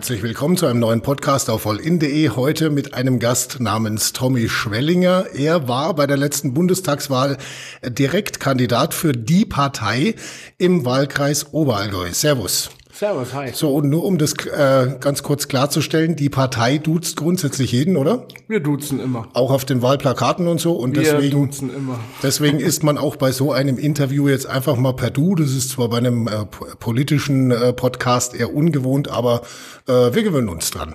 Herzlich willkommen zu einem neuen Podcast auf allin.de. Heute mit einem Gast namens Tommy Schwellinger. Er war bei der letzten Bundestagswahl Direktkandidat für die Partei im Wahlkreis Oberallgäu. Servus. Servus, hi. So, und nur um das äh, ganz kurz klarzustellen, die Partei duzt grundsätzlich jeden, oder? Wir duzen immer. Auch auf den Wahlplakaten und so. Und Wir deswegen, duzen immer. deswegen ist man auch bei so einem Interview jetzt einfach mal per Du. Das ist zwar bei einem äh, po- politischen äh, Podcast eher ungewohnt, aber äh, wir gewöhnen uns dran.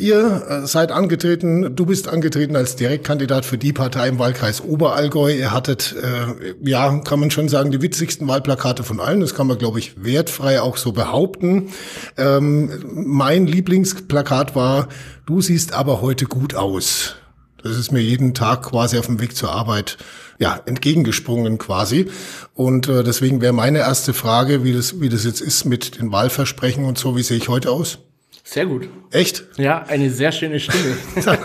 Ihr äh, seid angetreten, du bist angetreten als Direktkandidat für die Partei im Wahlkreis Oberallgäu. Ihr hattet, äh, ja, kann man schon sagen, die witzigsten Wahlplakate von allen. Das kann man, glaube ich, wertfrei auch so behaupten. Ähm, mein Lieblingsplakat war, du siehst aber heute gut aus. Das ist mir jeden Tag quasi auf dem Weg zur Arbeit ja entgegengesprungen quasi und äh, deswegen wäre meine erste Frage, wie das wie das jetzt ist mit den Wahlversprechen und so, wie sehe ich heute aus? Sehr gut. Echt? Ja, eine sehr schöne Stimme.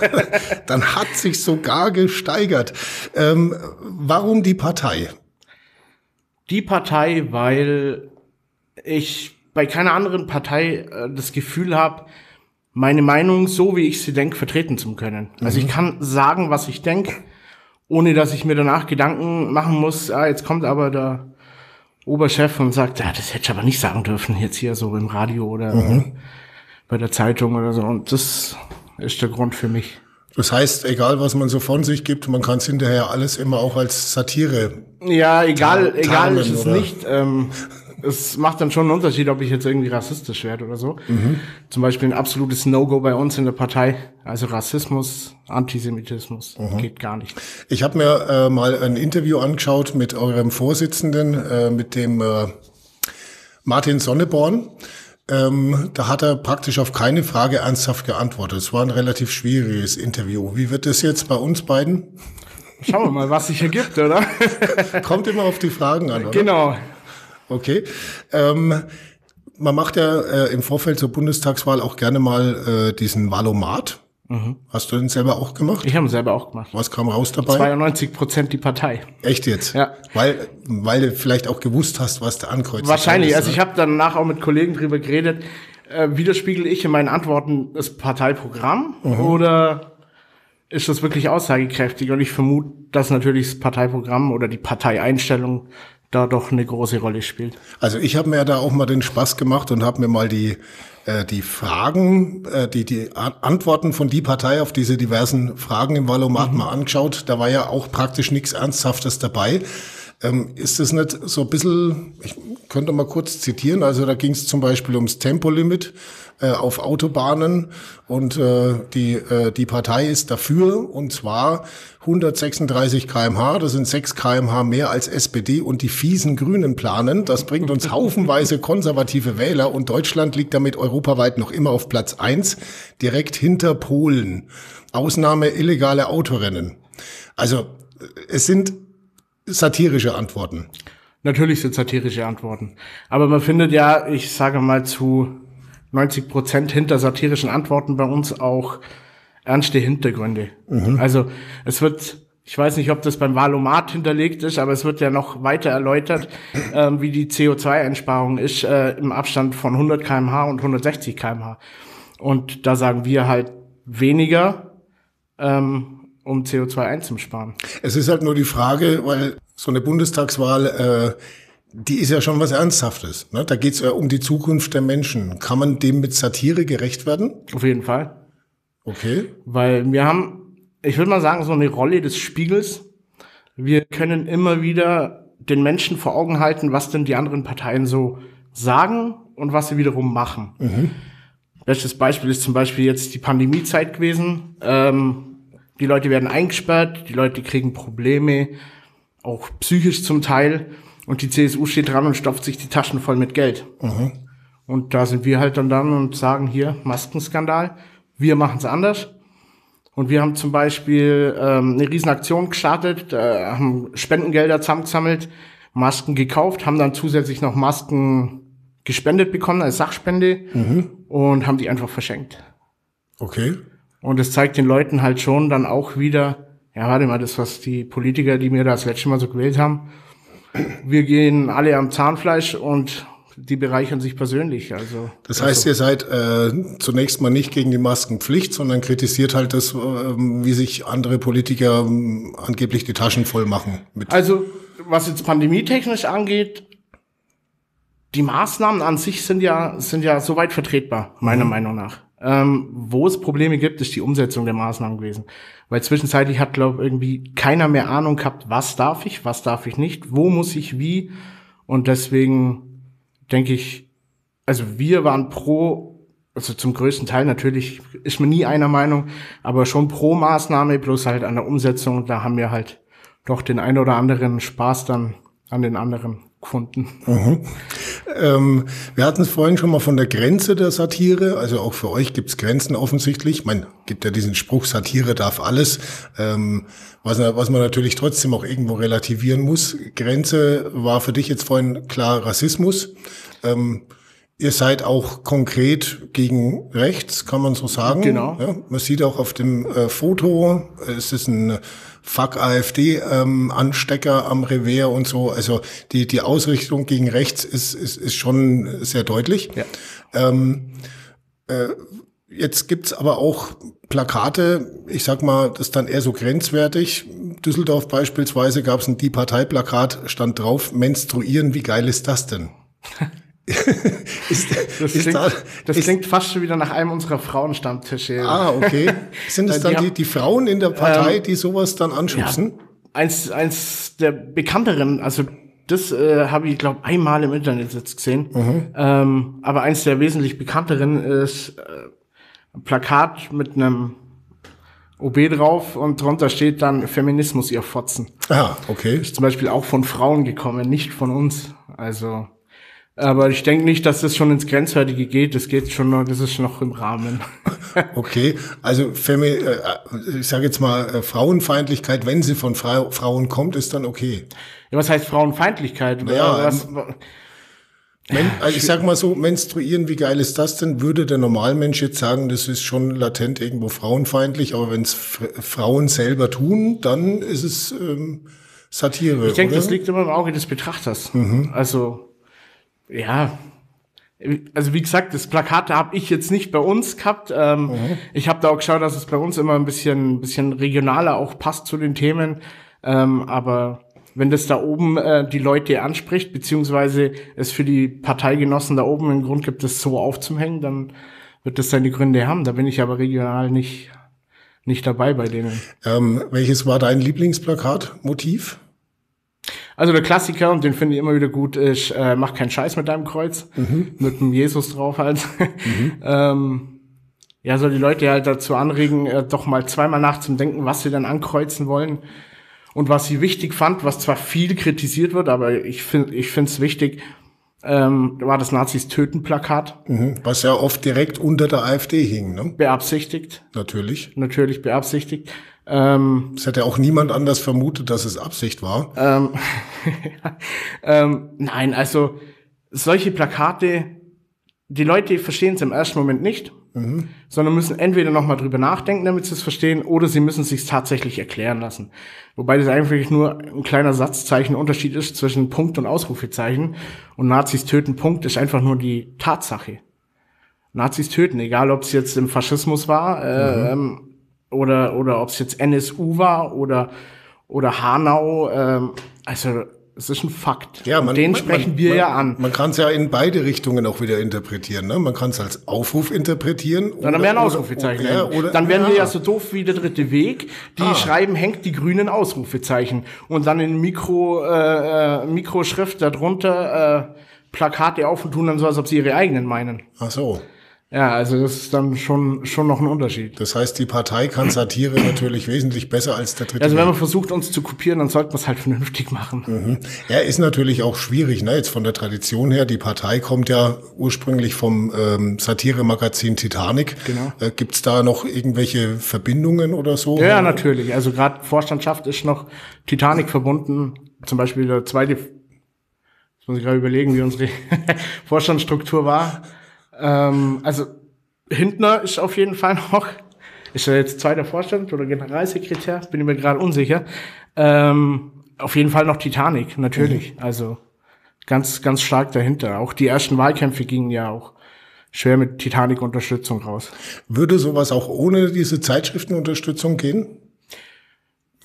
Dann hat sich sogar gesteigert. Ähm, warum die Partei? Die Partei, weil ich bei keiner anderen Partei äh, das Gefühl habe, meine Meinung so, wie ich sie denke, vertreten zu können. Also ich kann sagen, was ich denke, ohne dass ich mir danach Gedanken machen muss, ah, jetzt kommt aber der Oberchef und sagt, ja, das hätte ich aber nicht sagen dürfen, jetzt hier so im Radio oder bei der Zeitung oder so. Und das ist der Grund für mich. Das heißt, egal was man so von sich gibt, man kann es hinterher alles immer auch als Satire. Ja, egal, Ta- egal tarnen, ist es oder? nicht. Ähm, es macht dann schon einen Unterschied, ob ich jetzt irgendwie rassistisch werde oder so. Zum Beispiel ein absolutes No-Go bei uns in der Partei. Also Rassismus, Antisemitismus geht gar nicht. Ich habe mir äh, mal ein Interview angeschaut mit eurem Vorsitzenden, äh, mit dem äh, Martin Sonneborn. Ähm, da hat er praktisch auf keine Frage ernsthaft geantwortet. Es war ein relativ schwieriges Interview. Wie wird das jetzt bei uns beiden? Schauen wir mal, was sich ergibt, oder? Kommt immer auf die Fragen an, oder? genau. Okay. Ähm, man macht ja äh, im Vorfeld zur Bundestagswahl auch gerne mal äh, diesen Valomat. Hast du den selber auch gemacht? Ich habe ihn selber auch gemacht. Was kam raus dabei? 92 Prozent die Partei. Echt jetzt? Ja. Weil, weil du vielleicht auch gewusst hast, was der ankreuzt. Wahrscheinlich. Also ich habe danach auch mit Kollegen drüber geredet. Äh, widerspiegel ich in meinen Antworten das Parteiprogramm oder ist das wirklich aussagekräftig? Und ich vermute, dass natürlich das Parteiprogramm oder die Parteieinstellung da doch eine große Rolle spielt. Also ich habe mir da auch mal den Spaß gemacht und habe mir mal die die Fragen, äh, die die Antworten von die Partei auf diese diversen Fragen im Valomat mal angeschaut. Da war ja auch praktisch nichts Ernsthaftes dabei. Ähm, ist es nicht so ein bisschen, ich könnte mal kurz zitieren, also da ging es zum Beispiel ums Tempolimit äh, auf Autobahnen und äh, die, äh, die Partei ist dafür und zwar 136 kmh, das sind 6 kmh mehr als SPD und die fiesen Grünen planen. Das bringt uns haufenweise konservative Wähler und Deutschland liegt damit europaweit noch immer auf Platz 1, direkt hinter Polen. Ausnahme illegale Autorennen. Also äh, es sind satirische Antworten. Natürlich sind satirische Antworten. Aber man findet ja, ich sage mal zu 90 Prozent hinter satirischen Antworten bei uns auch ernste Hintergründe. Also es wird, ich weiß nicht, ob das beim Valomat hinterlegt ist, aber es wird ja noch weiter erläutert, ähm, wie die CO2-Einsparung ist äh, im Abstand von 100 kmh und 160 kmh. Und da sagen wir halt weniger, ähm, um CO2 einzusparen. Es ist halt nur die Frage, weil so eine Bundestagswahl, äh, die ist ja schon was Ernsthaftes. Ne? Da geht es ja um die Zukunft der Menschen. Kann man dem mit Satire gerecht werden? Auf jeden Fall. Okay. Weil wir haben, ich würde mal sagen, so eine Rolle des Spiegels. Wir können immer wieder den Menschen vor Augen halten, was denn die anderen Parteien so sagen und was sie wiederum machen. Bestes Beispiel ist zum Beispiel jetzt die Pandemiezeit gewesen. Ähm, die Leute werden eingesperrt, die Leute kriegen Probleme, auch psychisch zum Teil. Und die CSU steht dran und stopft sich die Taschen voll mit Geld. Und da sind wir halt dann dann und sagen hier, Maskenskandal, wir machen es anders. Und wir haben zum Beispiel ähm, eine Riesenaktion gestartet, äh, haben Spendengelder zusammengesammelt, Masken gekauft, haben dann zusätzlich noch Masken gespendet bekommen als Sachspende und haben die einfach verschenkt. Okay. Und es zeigt den Leuten halt schon dann auch wieder, ja, warte mal, das, was die Politiker, die mir da das letzte Mal so gewählt haben, wir gehen alle am Zahnfleisch und die bereichern sich persönlich. Also das heißt, also, ihr seid äh, zunächst mal nicht gegen die Maskenpflicht, sondern kritisiert halt das, äh, wie sich andere Politiker äh, angeblich die Taschen voll machen. Mit also was jetzt pandemietechnisch angeht, die Maßnahmen an sich sind ja sind ja soweit vertretbar meiner mhm. Meinung nach. Ähm, wo es Probleme gibt, ist die Umsetzung der Maßnahmen gewesen. Weil zwischenzeitlich hat, glaube irgendwie keiner mehr Ahnung gehabt, was darf ich, was darf ich nicht, wo muss ich wie. Und deswegen denke ich, also wir waren pro, also zum größten Teil natürlich ist man nie einer Meinung, aber schon pro Maßnahme, bloß halt an der Umsetzung, da haben wir halt doch den ein oder anderen Spaß dann an den anderen gefunden. Mhm. Ähm, wir hatten es vorhin schon mal von der Grenze der Satire. Also auch für euch gibt es Grenzen offensichtlich. Man gibt ja diesen Spruch, Satire darf alles, ähm, was, was man natürlich trotzdem auch irgendwo relativieren muss. Grenze war für dich jetzt vorhin klar Rassismus. Ähm, Ihr seid auch konkret gegen rechts, kann man so sagen. Genau. Ja, man sieht auch auf dem äh, Foto, es ist ein Fuck AfD-Anstecker ähm, am Revers und so. Also die, die Ausrichtung gegen rechts ist, ist, ist schon sehr deutlich. Ja. Ähm, äh, jetzt gibt's aber auch Plakate, ich sag mal, das ist dann eher so grenzwertig. Düsseldorf beispielsweise gab es ein Die Partei-Plakat, stand drauf, menstruieren, wie geil ist das denn? ist, das, ist klingt, da, das ist, klingt, fast schon wieder nach einem unserer Frauenstammtische. Ah, okay. Sind es dann die, die, Frauen in der Partei, ähm, die sowas dann anschubsen? Ja, eins, eins der bekannteren, also das äh, habe ich, glaube einmal im Internet jetzt gesehen. Mhm. Ähm, aber eins der wesentlich bekannteren ist äh, ein Plakat mit einem OB drauf und drunter steht dann Feminismus, ihr Fotzen. Ah, okay. Ist zum Beispiel auch von Frauen gekommen, nicht von uns. Also aber ich denke nicht, dass das schon ins Grenzwertige geht. Das geht schon noch, das ist noch im Rahmen. okay, also Femi äh, ich sage jetzt mal äh, Frauenfeindlichkeit, wenn sie von Fra Frauen kommt, ist dann okay. Ja, was heißt Frauenfeindlichkeit? Ja, was, men, also ich sag mal so, menstruieren, wie geil ist das denn? Würde der Normalmensch jetzt sagen, das ist schon latent irgendwo frauenfeindlich, aber wenn es Frauen selber tun, dann ist es ähm, Satire. Ich denke, das liegt immer im Auge des Betrachters. Mhm. Also ja, also wie gesagt, das Plakat habe ich jetzt nicht bei uns gehabt. Ähm, mhm. Ich habe da auch geschaut, dass es bei uns immer ein bisschen, bisschen regionaler auch passt zu den Themen. Ähm, aber wenn das da oben äh, die Leute anspricht, beziehungsweise es für die Parteigenossen da oben einen Grund gibt, das so aufzuhängen, dann wird das seine Gründe haben. Da bin ich aber regional nicht, nicht dabei bei denen. Ähm, welches war dein Lieblingsplakatmotiv? Also der Klassiker, und den finde ich immer wieder gut, ist, äh, mach keinen Scheiß mit deinem Kreuz. Mhm. Mit dem Jesus drauf halt. Mhm. ähm, ja, soll die Leute halt dazu anregen, äh, doch mal zweimal nachzudenken, was sie dann ankreuzen wollen. Und was sie wichtig fand, was zwar viel kritisiert wird, aber ich finde ich finde es wichtig, ähm, war das Nazis töten Plakat. Mhm, was ja oft direkt unter der AfD hing, ne? Beabsichtigt. Natürlich. Natürlich beabsichtigt. Ähm, es hätte auch niemand anders vermutet, dass es Absicht war. Ähm, ähm, nein, also solche Plakate, die Leute verstehen es im ersten Moment nicht, mhm. sondern müssen entweder nochmal drüber nachdenken, damit sie es verstehen, oder sie müssen es sich tatsächlich erklären lassen. Wobei das eigentlich nur ein kleiner Satzzeichen Unterschied ist zwischen Punkt und Ausrufezeichen. Und Nazis töten Punkt ist einfach nur die Tatsache. Nazis töten, egal ob es jetzt im Faschismus war, äh, mhm. ähm, oder, oder ob es jetzt NSU war oder, oder Hanau. Ähm, also es ist ein Fakt. Ja, man, den man, sprechen man, wir man, ja an. Man kann es ja in beide Richtungen auch wieder interpretieren. Ne? Man kann es als Aufruf interpretieren. Dann oder, werden Ausrufezeichen. Oder, oder, dann werden ja. wir ja so doof wie der dritte Weg. Die ah. schreiben, hängt die grünen Ausrufezeichen. Und dann in Mikro, äh, äh Mikroschrift darunter äh, Plakate auf und tun dann so, als ob sie ihre eigenen meinen. Ach so. Ja, also das ist dann schon, schon noch ein Unterschied. Das heißt, die Partei kann Satire natürlich wesentlich besser als der dritte. Also wenn man versucht, uns zu kopieren, dann sollte man es halt vernünftig machen. Mhm. Ja, ist natürlich auch schwierig, ne? Jetzt von der Tradition her. Die Partei kommt ja ursprünglich vom ähm, Satire-Magazin Titanic. Genau. Äh, Gibt es da noch irgendwelche Verbindungen oder so? Ja, ja natürlich. Also gerade Vorstandschaft ist noch Titanic verbunden. Zum Beispiel der zweite, jetzt muss ich gerade überlegen, wie unsere Vorstandsstruktur war. Ähm, also Hintner ist auf jeden Fall noch, ist er jetzt zweiter Vorstand oder Generalsekretär, bin ich mir gerade unsicher. Ähm, auf jeden Fall noch Titanic, natürlich. Mhm. Also ganz, ganz stark dahinter. Auch die ersten Wahlkämpfe gingen ja auch schwer mit Titanic-Unterstützung raus. Würde sowas auch ohne diese Zeitschriftenunterstützung gehen?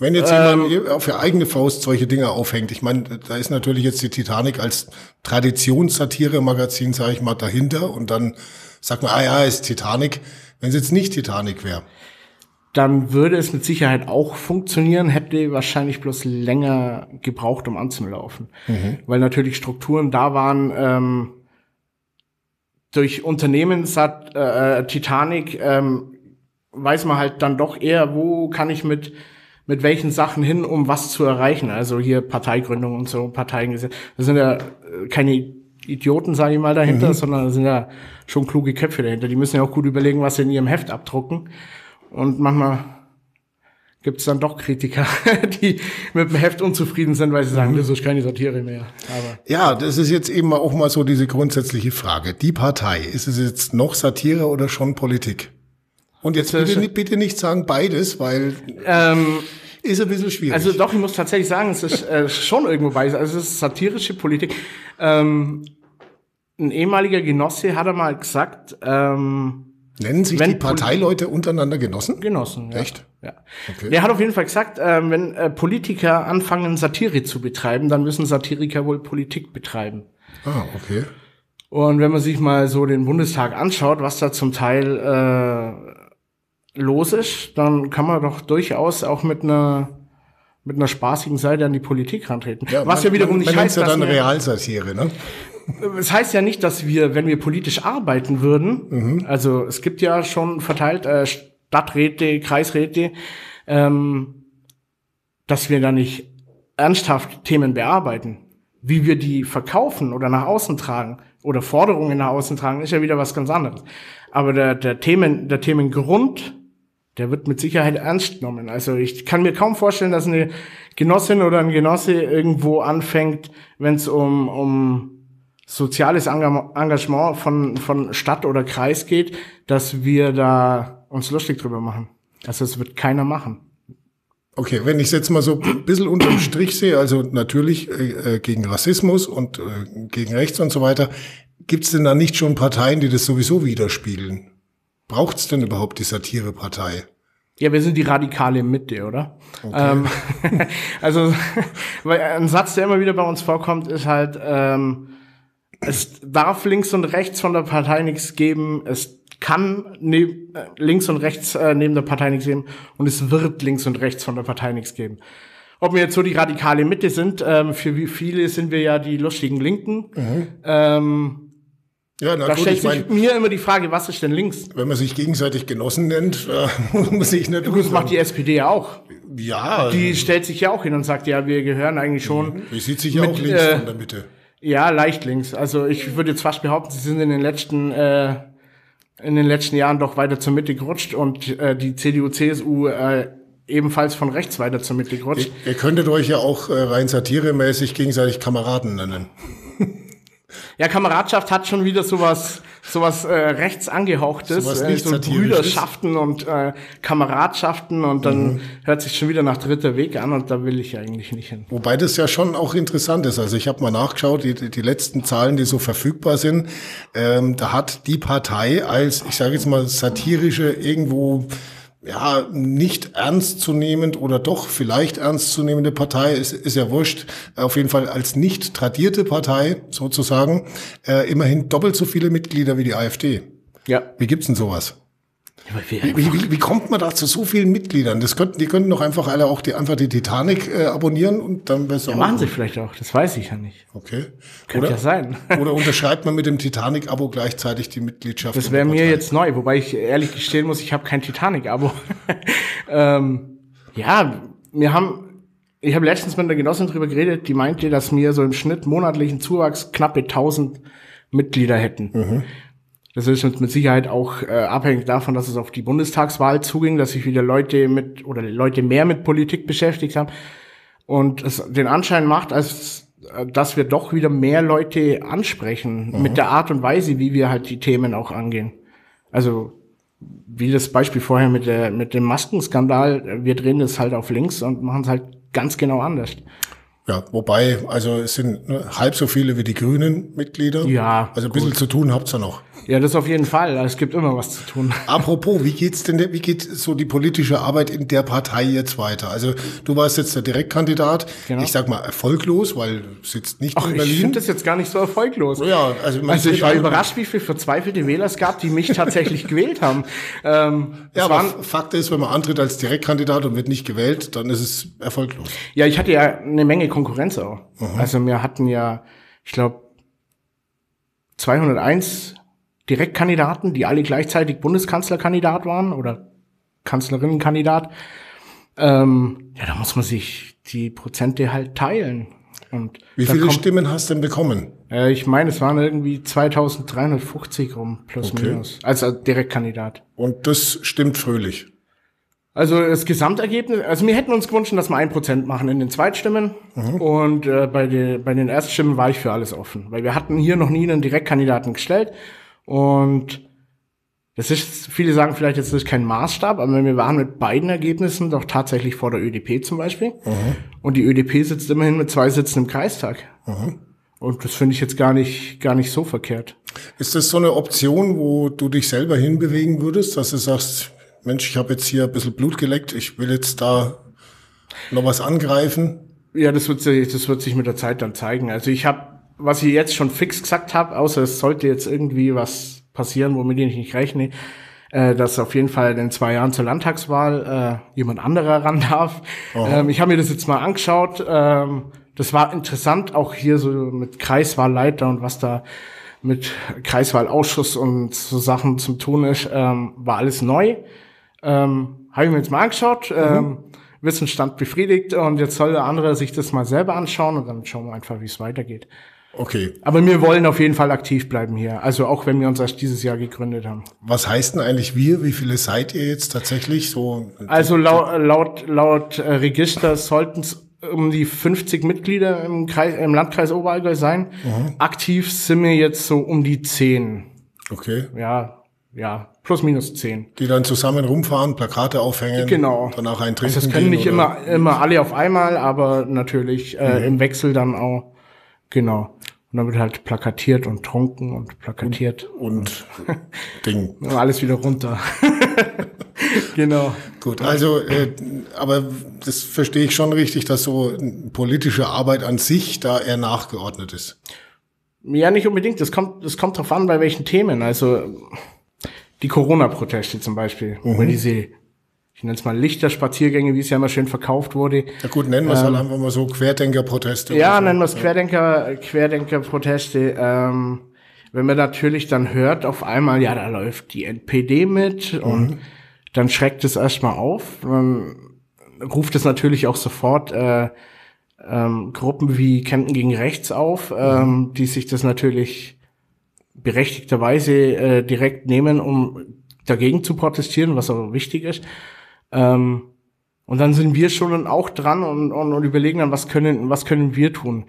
Wenn jetzt ähm, jemand auf für eigene Faust solche Dinge aufhängt, ich meine, da ist natürlich jetzt die Titanic als Traditionssatire-Magazin, sage ich mal, dahinter und dann sagt man, ah ja, ist Titanic. Wenn es jetzt nicht Titanic wäre, dann würde es mit Sicherheit auch funktionieren, hätte wahrscheinlich bloß länger gebraucht, um anzulaufen. Mhm. Weil natürlich Strukturen da waren, ähm, durch Unternehmen Sat, äh, Titanic ähm, weiß man halt dann doch eher, wo kann ich mit mit welchen Sachen hin, um was zu erreichen. Also hier Parteigründung und so, Parteiengesetz. Das sind ja äh, keine Idioten, sage ich mal, dahinter, mhm. sondern das sind ja schon kluge Köpfe dahinter. Die müssen ja auch gut überlegen, was sie in ihrem Heft abdrucken. Und manchmal gibt es dann doch Kritiker, die mit dem Heft unzufrieden sind, weil sie sagen, mhm. das ist keine Satire mehr. Aber ja, das ist jetzt eben auch mal so diese grundsätzliche Frage. Die Partei, ist es jetzt noch Satire oder schon Politik? Und jetzt bitte, bitte nicht sagen beides, weil ähm, ist ein bisschen schwierig. Also doch, ich muss tatsächlich sagen, es ist äh, schon irgendwo beides. Also es ist satirische Politik. Ähm, ein ehemaliger Genosse hat er mal gesagt, ähm, Nennen sich wenn die Parteileute untereinander Genossen? Genossen, ja. Echt? Ja. Okay. Der hat auf jeden Fall gesagt, äh, wenn äh, Politiker anfangen, Satire zu betreiben, dann müssen Satiriker wohl Politik betreiben. Ah, okay. Und wenn man sich mal so den Bundestag anschaut, was da zum Teil äh, los ist, dann kann man doch durchaus auch mit einer mit einer spaßigen Seite an die Politik rantreten. Ja, was man, ja wiederum man, nicht man heißt, ja dann Realsatire, ne? Es heißt ja nicht, dass wir, wenn wir politisch arbeiten würden, mhm. also es gibt ja schon verteilt äh, Stadträte, Kreisräte, ähm, dass wir da nicht ernsthaft Themen bearbeiten. Wie wir die verkaufen oder nach außen tragen oder Forderungen nach außen tragen, ist ja wieder was ganz anderes. Aber der, der Themen, der Themengrund, der wird mit Sicherheit ernst genommen. Also ich kann mir kaum vorstellen, dass eine Genossin oder ein Genosse irgendwo anfängt, wenn es um, um soziales Engagement von, von Stadt oder Kreis geht, dass wir da uns lustig drüber machen. Also das wird keiner machen. Okay, wenn ich es jetzt mal so ein bisschen unterm Strich sehe, also natürlich äh, äh, gegen Rassismus und äh, gegen Rechts und so weiter, gibt es denn da nicht schon Parteien, die das sowieso widerspiegeln? Braucht es denn überhaupt die Satirepartei? Ja, wir sind die radikale Mitte, oder? Okay. Ähm, also, weil ein Satz, der immer wieder bei uns vorkommt, ist halt, ähm, es darf links und rechts von der Partei nichts geben. Es kann neb, äh, links und rechts äh, neben der Partei nichts geben. Und es wird links und rechts von der Partei nichts geben. Ob wir jetzt so die radikale Mitte sind, ähm, für wie viele sind wir ja die lustigen Linken. Mhm. Ähm, ja, na da gut, stellt sich mein, mir immer die Frage, was ist denn links? Wenn man sich gegenseitig Genossen nennt, äh, muss ich nicht. Das macht die SPD ja auch. Ja. Die stellt sich ja auch hin und sagt, ja, wir gehören eigentlich schon. Die sieht sich ja auch links äh, von der Mitte. Ja, leicht links. Also ich würde jetzt fast behaupten, sie sind in den letzten äh, in den letzten Jahren doch weiter zur Mitte gerutscht und äh, die CDU, CSU äh, ebenfalls von rechts weiter zur Mitte gerutscht. Ihr, ihr könntet euch ja auch äh, rein satiremäßig gegenseitig Kameraden nennen. Ja, Kameradschaft hat schon wieder sowas, sowas äh, rechts angehauchtes, sowas äh, so Brüderschaften und äh, Kameradschaften und dann mhm. hört sich schon wieder nach dritter Weg an und da will ich eigentlich nicht hin. Wobei das ja schon auch interessant ist. Also ich habe mal nachgeschaut, die, die letzten Zahlen, die so verfügbar sind, ähm, da hat die Partei als, ich sage jetzt mal, satirische irgendwo ja, nicht ernstzunehmend oder doch vielleicht ernstzunehmende Partei, ist, ist ja wurscht, auf jeden Fall als nicht tradierte Partei sozusagen, äh, immerhin doppelt so viele Mitglieder wie die AfD. Ja. Wie gibt's denn sowas? Wie, wie, wie, kommt man da zu so vielen Mitgliedern? Das könnten, die könnten doch einfach alle auch die, einfach die Titanic äh, abonnieren und dann besser. Ja, machen sie vielleicht auch, das weiß ich ja nicht. Okay. Könnte oder, ja sein. oder unterschreibt man mit dem Titanic-Abo gleichzeitig die Mitgliedschaft? Das wäre mir jetzt neu, wobei ich ehrlich gestehen muss, ich habe kein Titanic-Abo. ähm, ja, wir haben, ich habe letztens mit einer Genossin drüber geredet, die meinte, dass wir so im Schnitt monatlichen Zuwachs knappe 1000 Mitglieder hätten. Mhm. Das ist mit Sicherheit auch äh, abhängig davon, dass es auf die Bundestagswahl zuging, dass sich wieder Leute mit oder Leute mehr mit Politik beschäftigt haben und es den Anschein macht, als äh, dass wir doch wieder mehr Leute ansprechen mhm. mit der Art und Weise, wie wir halt die Themen auch angehen. Also wie das Beispiel vorher mit der mit dem Maskenskandal, wir drehen das halt auf links und machen es halt ganz genau anders. Ja, wobei, also es sind ne, halb so viele wie die Grünen Mitglieder. Ja, Also ein bisschen zu tun habt's ja noch. Ja, das auf jeden Fall. Es gibt immer was zu tun. Apropos, wie geht's denn, wie geht so die politische Arbeit in der Partei jetzt weiter? Also du warst jetzt der Direktkandidat. Genau. Ich sag mal erfolglos, weil du sitzt nicht Ach, in ich Berlin. finde das jetzt gar nicht so erfolglos. ja, also, Also ich war überrascht, wie viele verzweifelte Wähler es gab, die mich tatsächlich gewählt haben. Ähm, Ja, aber waren, Fakt ist, wenn man antritt als Direktkandidat und wird nicht gewählt, dann ist es erfolglos. ja, ich hatte ja eine Menge Konkurrenz auch. Mhm. Also wir hatten ja, ich glaube, 201 Direktkandidaten, die alle gleichzeitig Bundeskanzlerkandidat waren oder Kanzlerinnenkandidat. Ähm, ja, da muss man sich die Prozente halt teilen. Und Wie viele kommt- Stimmen hast du denn bekommen? Äh, ich meine, es waren irgendwie 2350 rum, plus Okay. minus. Als Direktkandidat. Und das stimmt fröhlich. Also das Gesamtergebnis, also wir hätten uns gewünscht, dass wir ein Prozent machen in den Zweitstimmen. Und äh, bei, den bei den Erststimmen war ich für alles offen. Weil wir hatten hier noch nie einen Direktkandidaten gestellt. Und das ist, viele sagen vielleicht, jetzt ist kein Maßstab, aber wir waren mit beiden Ergebnissen doch tatsächlich vor der ÖDP zum Beispiel. Und die ÖDP sitzt immerhin mit zwei Sitzen im Kreistag. Und das finde ich jetzt gar nicht, gar nicht so verkehrt. Ist das so eine Option, wo du dich selber hinbewegen würdest, dass du sagst, Mensch, ich habe jetzt hier ein bisschen Blut geleckt, ich will jetzt da noch was angreifen? Ja, das wird, sich, das wird sich mit der Zeit dann zeigen. Also ich habe, was ich jetzt schon fix gesagt habe, außer es sollte jetzt irgendwie was passieren, womit ich nicht rechne, äh, dass auf jeden Fall in zwei Jahren zur Landtagswahl äh, jemand anderer ran darf. Ähm, ich habe mir das jetzt mal angeschaut. Ähm, das war interessant, auch hier so mit Kreiswahlleiter und was da mit Kreiswahlausschuss und so Sachen zum tun ist, ähm, war alles neu. Ähm, habe ich mir jetzt mal angeschaut. Ähm, Wissensstand befriedigt und jetzt soll der andere sich das mal selber anschauen und dann schauen wir einfach, wie es weitergeht. Okay. Aber wir wollen auf jeden Fall aktiv bleiben hier. Also auch wenn wir uns erst dieses Jahr gegründet haben. Was heißt denn eigentlich wir? Wie viele seid ihr jetzt tatsächlich so? Also laut, laut, laut äh, Register sollten es um die 50 Mitglieder im, Kreis, im Landkreis Oberallgäu sein. Aktiv sind wir jetzt so um die 10. Okay. Ja, ja, plus minus 10. Die dann zusammen rumfahren, Plakate aufhängen. Genau. Danach ein Trinken Also es können nicht immer, immer alle auf einmal, aber natürlich äh, im Wechsel dann auch. Genau. Und dann wird halt plakatiert und trunken und plakatiert. Und Ding. Und alles wieder runter. genau. Gut, also, äh, aber das verstehe ich schon richtig, dass so politische Arbeit an sich da eher nachgeordnet ist. Ja, nicht unbedingt. Das kommt, das kommt drauf an, bei welchen Themen. Also die Corona-Proteste zum Beispiel. Oder diese, ich nenne es mal Lichterspaziergänge, wie es ja immer schön verkauft wurde. Ja gut, nennen wir es halt einfach mal so Querdenker-Proteste. Ja, so. nennen wir es Querdenker, Querdenker-Proteste. Ähm, wenn man natürlich dann hört, auf einmal, ja, da läuft die NPD mit und dann schreckt es erstmal auf. Dann ruft es natürlich auch sofort äh, ähm, Gruppen wie Kempten gegen Rechts auf, ähm, die sich das natürlich berechtigterweise äh, direkt nehmen, um dagegen zu protestieren, was auch wichtig ist. Ähm, und dann sind wir schon auch dran und, und, und überlegen dann, was können, was können wir tun.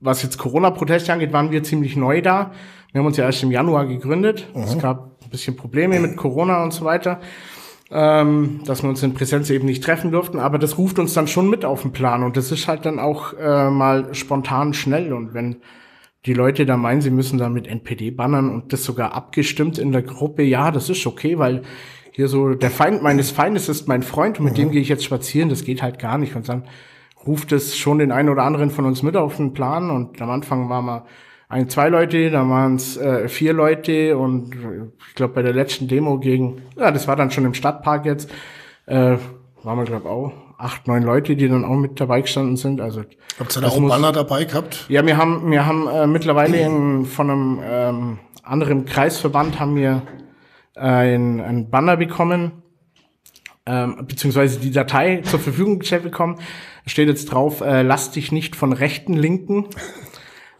Was jetzt Corona-Proteste angeht, waren wir ziemlich neu da. Wir haben uns ja erst im Januar gegründet. Es gab ein bisschen Probleme mit Corona und so weiter, ähm, dass wir uns in Präsenz eben nicht treffen durften. Aber das ruft uns dann schon mit auf den Plan. Und das ist halt dann auch äh, mal spontan schnell. Und wenn die Leute da meinen, sie müssen da mit NPD bannern und das sogar abgestimmt in der Gruppe, ja, das ist okay, weil hier so der Feind meines Feindes ist mein Freund und mit dem gehe ich jetzt spazieren, das geht halt gar nicht. Und dann ruft es schon den einen oder anderen von uns mit auf den Plan. Und am Anfang waren wir ein, zwei Leute, dann waren es äh, vier Leute. Und ich glaube bei der letzten Demo gegen, ja, das war dann schon im Stadtpark jetzt, äh, waren wir glaube auch acht, neun Leute, die dann auch mit dabei gestanden sind. Also Habt ihr da auch muss- Banner dabei gehabt? ja, wir haben, wir haben äh, mittlerweile in, von einem ähm, anderen Kreisverband haben wir ein, ein Banner bekommen, ähm, beziehungsweise die Datei zur Verfügung gestellt bekommen. Da steht jetzt drauf, äh, lass dich nicht von rechten Linken.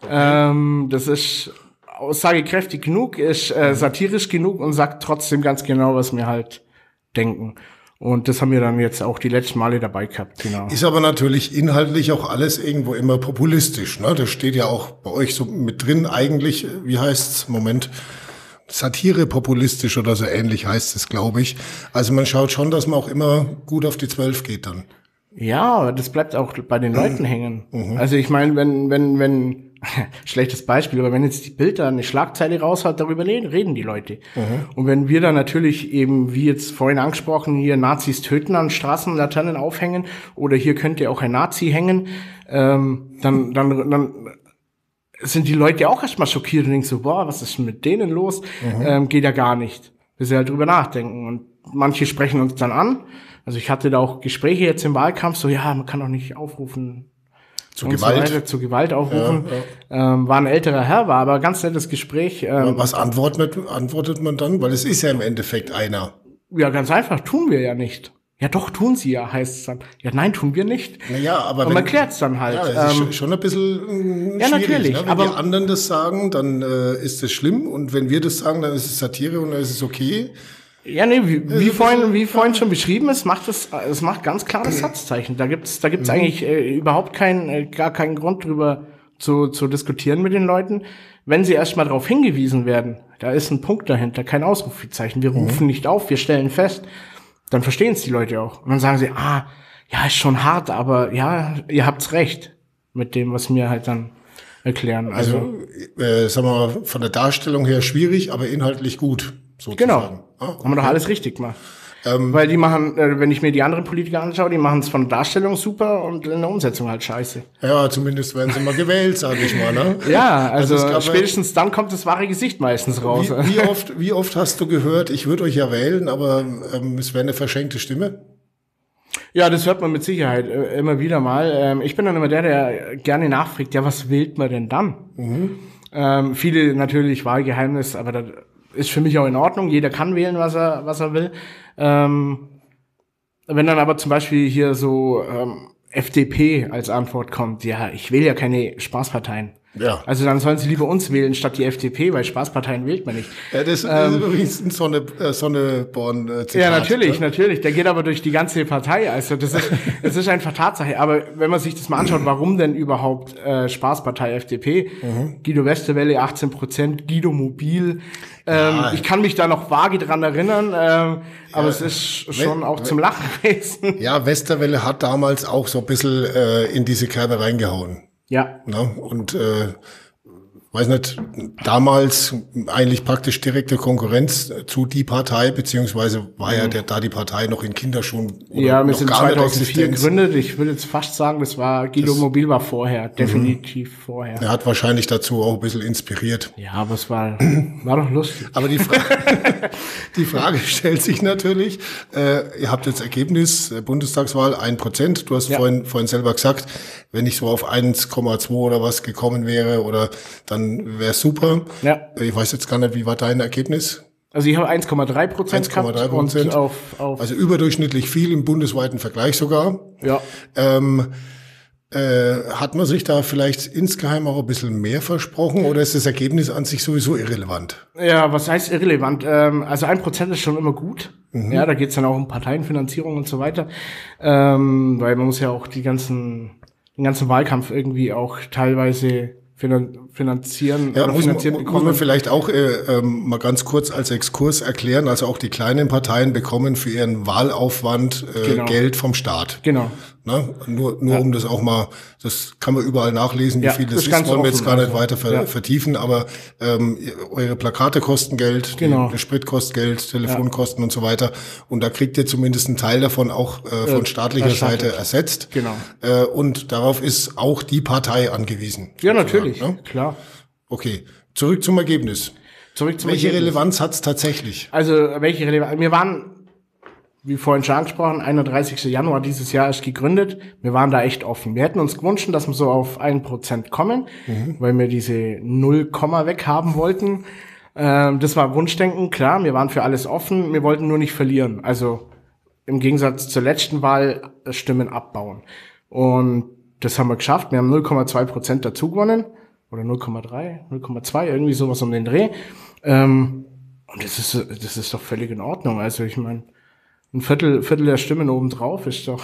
ähm, das ist aussagekräftig genug, ist äh, satirisch genug und sagt trotzdem ganz genau, was wir halt denken. Und das haben wir dann jetzt auch die letzten Male dabei gehabt, genau. Ist aber natürlich inhaltlich auch alles irgendwo immer populistisch. Ne? Das steht ja auch bei euch so mit drin eigentlich, wie heißt's? Moment. Satire populistisch oder so ähnlich heißt es, glaube ich. Also man schaut schon, dass man auch immer gut auf die Zwölf geht dann. Ja, das bleibt auch bei den Leuten hängen. Also ich meine, wenn, wenn, wenn, schlechtes Beispiel, aber wenn jetzt die Bild da eine Schlagzeile raushaut, darüber reden, reden die Leute. Und wenn wir dann natürlich eben, wie jetzt vorhin angesprochen, hier Nazis töten an Straßenlaternen aufhängen oder hier könnte auch ein Nazi hängen, ähm, dann, dann, dann sind die Leute auch erstmal schockiert und denken so, boah, was ist denn mit denen los? Ähm, geht ja gar nicht. Bis sie halt drüber nachdenken. Und manche sprechen uns dann an. Also ich hatte da auch Gespräche jetzt im Wahlkampf, so ja, man kann doch nicht aufrufen, Zu Gewalt. so weiter, zu Gewalt aufrufen. Ja, Ähm, war ein älterer Herr, war aber ganz nettes Gespräch. Ähm, Was antwortet, antwortet man dann? Weil es ist ja im Endeffekt einer. ja, ganz einfach, tun wir ja nicht. Ja, doch, tun sie ja, heißt es dann. Ja, nein, tun wir nicht. Naja, aber Und man klärt es dann halt. Ja, das ist ähm, schon- ein bisschen äh, Ja, schwierig. natürlich, Ne? Wenn aber- die anderen das sagen, dann äh, ist es schlimm. Und wenn wir das sagen, dann ist es Satire und dann ist es okay. Ja, nee, wie, wie, vorhin, wie vorhin schon beschrieben, es macht es, es macht ganz klares Satzzeichen. Da gibt's, da gibt's eigentlich äh, überhaupt keinen, äh, gar keinen Grund drüber zu, zu diskutieren mit den Leuten. Wenn sie erstmal darauf hingewiesen werden, da ist ein Punkt dahinter, kein Ausrufezeichen. Wir rufen nicht auf, wir stellen fest, dann verstehen es die Leute auch. Und dann sagen sie, ah, ja, ist schon hart, aber ja, ihr habt's recht mit dem, was mir halt dann erklären. Also, Äh, sagen wir mal, von der Darstellung her schwierig, aber inhaltlich gut. Sozusagen. Genau. Ah, Haben wir doch alles richtig gemacht. Weil die machen, äh, wenn ich mir die anderen Politiker anschaue, die machen es von der Darstellung super und in der Umsetzung halt scheiße. Ja, zumindest werden sie mal gewählt, sage ich mal. Ne? Ja, also, ja- spätestens dann kommt das wahre Gesicht meistens raus. Wie, wie, oft, wie oft hast du gehört, ich würde euch ja wählen, aber ähm, es wäre eine verschenkte Stimme? Ja, das hört man mit Sicherheit äh, immer wieder mal. Ähm, ich bin dann immer der, der gerne nachfragt, ja, was wählt man denn dann? Ähm, viele natürlich Wahlgeheimnis, aber das ist für mich auch in Ordnung. Jeder kann wählen, was er, was er will. Ähm, wenn dann aber zum Beispiel hier so ähm, FDP als Antwort kommt, ja, ich wähle ja keine Spaßparteien. Ja. Also dann sollen sie lieber uns wählen statt die FDP, weil Spaßparteien wählt man nicht. Ja, das, das ist übrigens ein Sonne, äh, Sonneborn-Zitat. Ähm. Ja, natürlich, natürlich. Der geht aber durch die ganze Partei. Also das ist, das ist einfach Tatsache. Aber wenn man sich das mal anschaut, warum denn überhaupt äh, Spaßpartei FDP? Guido Westerwelle 18 Prozent, Guido Mobil. Ähm, Ja. Ich kann mich da noch vage dran erinnern, ähm, aber es ist schon auch zum Lachen gewesen. Ja, Westerwelle hat damals auch so ein bisschen äh, in diese Kerbe reingehauen. Ja, Ne? Und äh, weiß nicht, damals eigentlich praktisch direkte Konkurrenz zu die Partei, beziehungsweise war ja der, da die Partei noch in Kinderschuhen ja, wir sind gar nicht 2004 Existenz. gegründet. Ich würde jetzt fast sagen, das war Guido Mobil war vorher, definitiv vorher. Er hat wahrscheinlich dazu auch ein bisschen inspiriert. Ja, aber es war, war doch lustig. Aber die, Fra die Frage stellt sich natürlich, äh, ihr habt jetzt Ergebnis, äh, Bundestagswahl, ein Prozent. Du hast Ja. vorhin, vorhin selber gesagt, wenn ich so auf 1,2 oder was gekommen wäre, oder dann wäre super. Ja. Ich weiß jetzt gar nicht, wie war dein Ergebnis? Also ich habe 1,3 Prozent gehabt 1,3%. und auf, auf Also überdurchschnittlich viel im bundesweiten Vergleich sogar. ja. Ähm, äh, hat man sich da vielleicht insgeheim auch ein bisschen mehr versprochen oder ist das Ergebnis an sich sowieso irrelevant? Ja, was heißt irrelevant? Ähm, also ein Prozent ist schon immer gut. Mhm. Ja, da geht's dann auch um Parteienfinanzierung und so weiter. Ähm, weil man muss ja auch die ganzen, den ganzen Wahlkampf irgendwie auch teilweise finanzieren Ja, muss, man- finanziert muss bekommen. man vielleicht auch äh, ähm, mal ganz kurz als Exkurs erklären. Also auch die kleinen Parteien bekommen für ihren Wahlaufwand äh, Genau. Geld vom Staat. genau. Ne? Nur, nur um das auch mal, das kann man überall nachlesen, wie Ja, viel das ist ist, wollen wir jetzt gar nicht weiter ver ja. vertiefen, aber ähm, eure Plakate kosten Geld, Genau. die, der Sprit kostet Geld, Telefonkosten und so weiter. Und da kriegt ihr zumindest einen Teil davon auch äh, von staatlicher. Seite ersetzt. Genau. Äh, und darauf ist auch die Partei angewiesen. Ja, natürlich, Ne? klar. Okay, zurück zum Ergebnis. Zurück zum Welche Ergebnis. Relevanz hat's tatsächlich? Also, welche Relevanz? Wir waren, wie vorhin schon angesprochen, 31. Januar dieses Jahr ist gegründet. Wir waren da echt offen. Wir hätten uns gewünscht, dass wir so auf 1% kommen, weil wir diese 0, weghaben wollten. Ähm, das war Wunschdenken, klar. Wir waren für alles offen. Wir wollten nur nicht verlieren. Also, im Gegensatz zur letzten Wahl äh, Stimmen abbauen. Und das haben wir geschafft. Wir haben 0,2% dazu gewonnen. Oder 0,3, 0,2, irgendwie sowas um den Dreh. Ähm, und das ist, das ist doch völlig in Ordnung. Also ich meine, ein Viertel, Viertel der Stimmen obendrauf ist doch.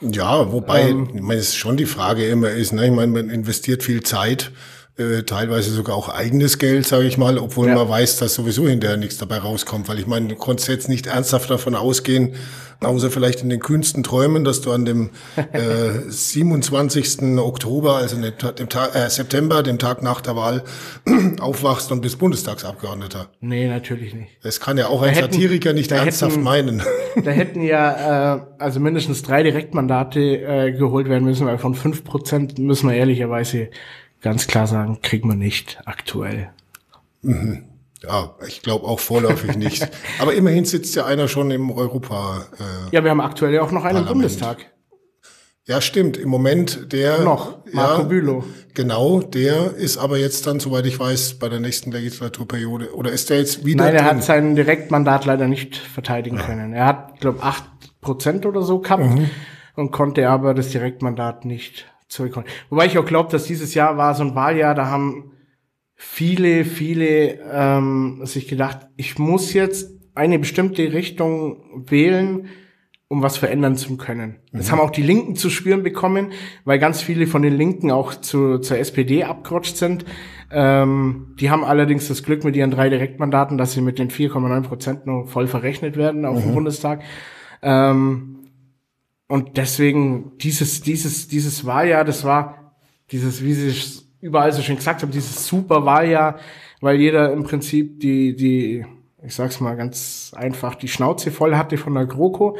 Ja, wobei, Ähm. ich meine, es ist schon die Frage immer ist, ne, ich meine, man investiert viel Zeit äh, teilweise sogar auch eigenes Geld, sage ich mal, obwohl Ja. man weiß, dass sowieso hinterher nichts dabei rauskommt. Weil ich meine, du konntest jetzt nicht ernsthaft davon ausgehen, außer vielleicht in den kühnsten Träumen, dass du an dem äh, 27. Oktober, also dem, Ta- dem Ta äh, September, dem Tag nach der Wahl, aufwachst und bist Bundestagsabgeordneter. Nee, natürlich nicht. Das kann ja auch ein hätten- Satiriker nicht da ernsthaft hätten- meinen. Da hätten ja äh, also mindestens drei Direktmandate äh, geholt werden müssen, weil von fünf Prozent müssen wir ehrlicherweise ganz klar sagen, kriegen wir nicht aktuell. Ja, ich glaube auch vorläufig nicht. Aber immerhin sitzt ja einer schon im Europa. Äh, Ja, wir haben aktuell ja auch noch einen im Parlament. Bundestag. ja, stimmt. Im Moment der Noch, Marco ja, Bülow. Genau, der ist aber jetzt dann, soweit ich weiß, bei der nächsten Legislaturperiode. Oder ist der jetzt wieder Nein, er hat sein Direktmandat leider nicht verteidigen können. Er hat, glaube acht Prozent oder so gehabt Mhm. und konnte aber das Direktmandat nicht zurückholen. Wobei ich auch glaube, dass dieses Jahr war so ein Wahljahr, da haben viele, viele ähm, sich gedacht, ich muss jetzt eine bestimmte Richtung wählen, um was verändern zu können. Das haben auch die Linken zu spüren bekommen, weil ganz viele von den Linken auch zu, zur SPD abgerutscht sind. Ähm, die haben allerdings das Glück mit ihren drei Direktmandaten, dass sie mit den 4,9 Prozent noch voll verrechnet werden auf dem Bundestag. Ähm, und deswegen dieses, dieses, dieses Wahljahr, das war dieses, wie sie es überall so schön gesagt haben, dieses super Wahljahr, weil jeder im Prinzip die, die, ich sag's mal ganz einfach, die Schnauze voll hatte von der GroKo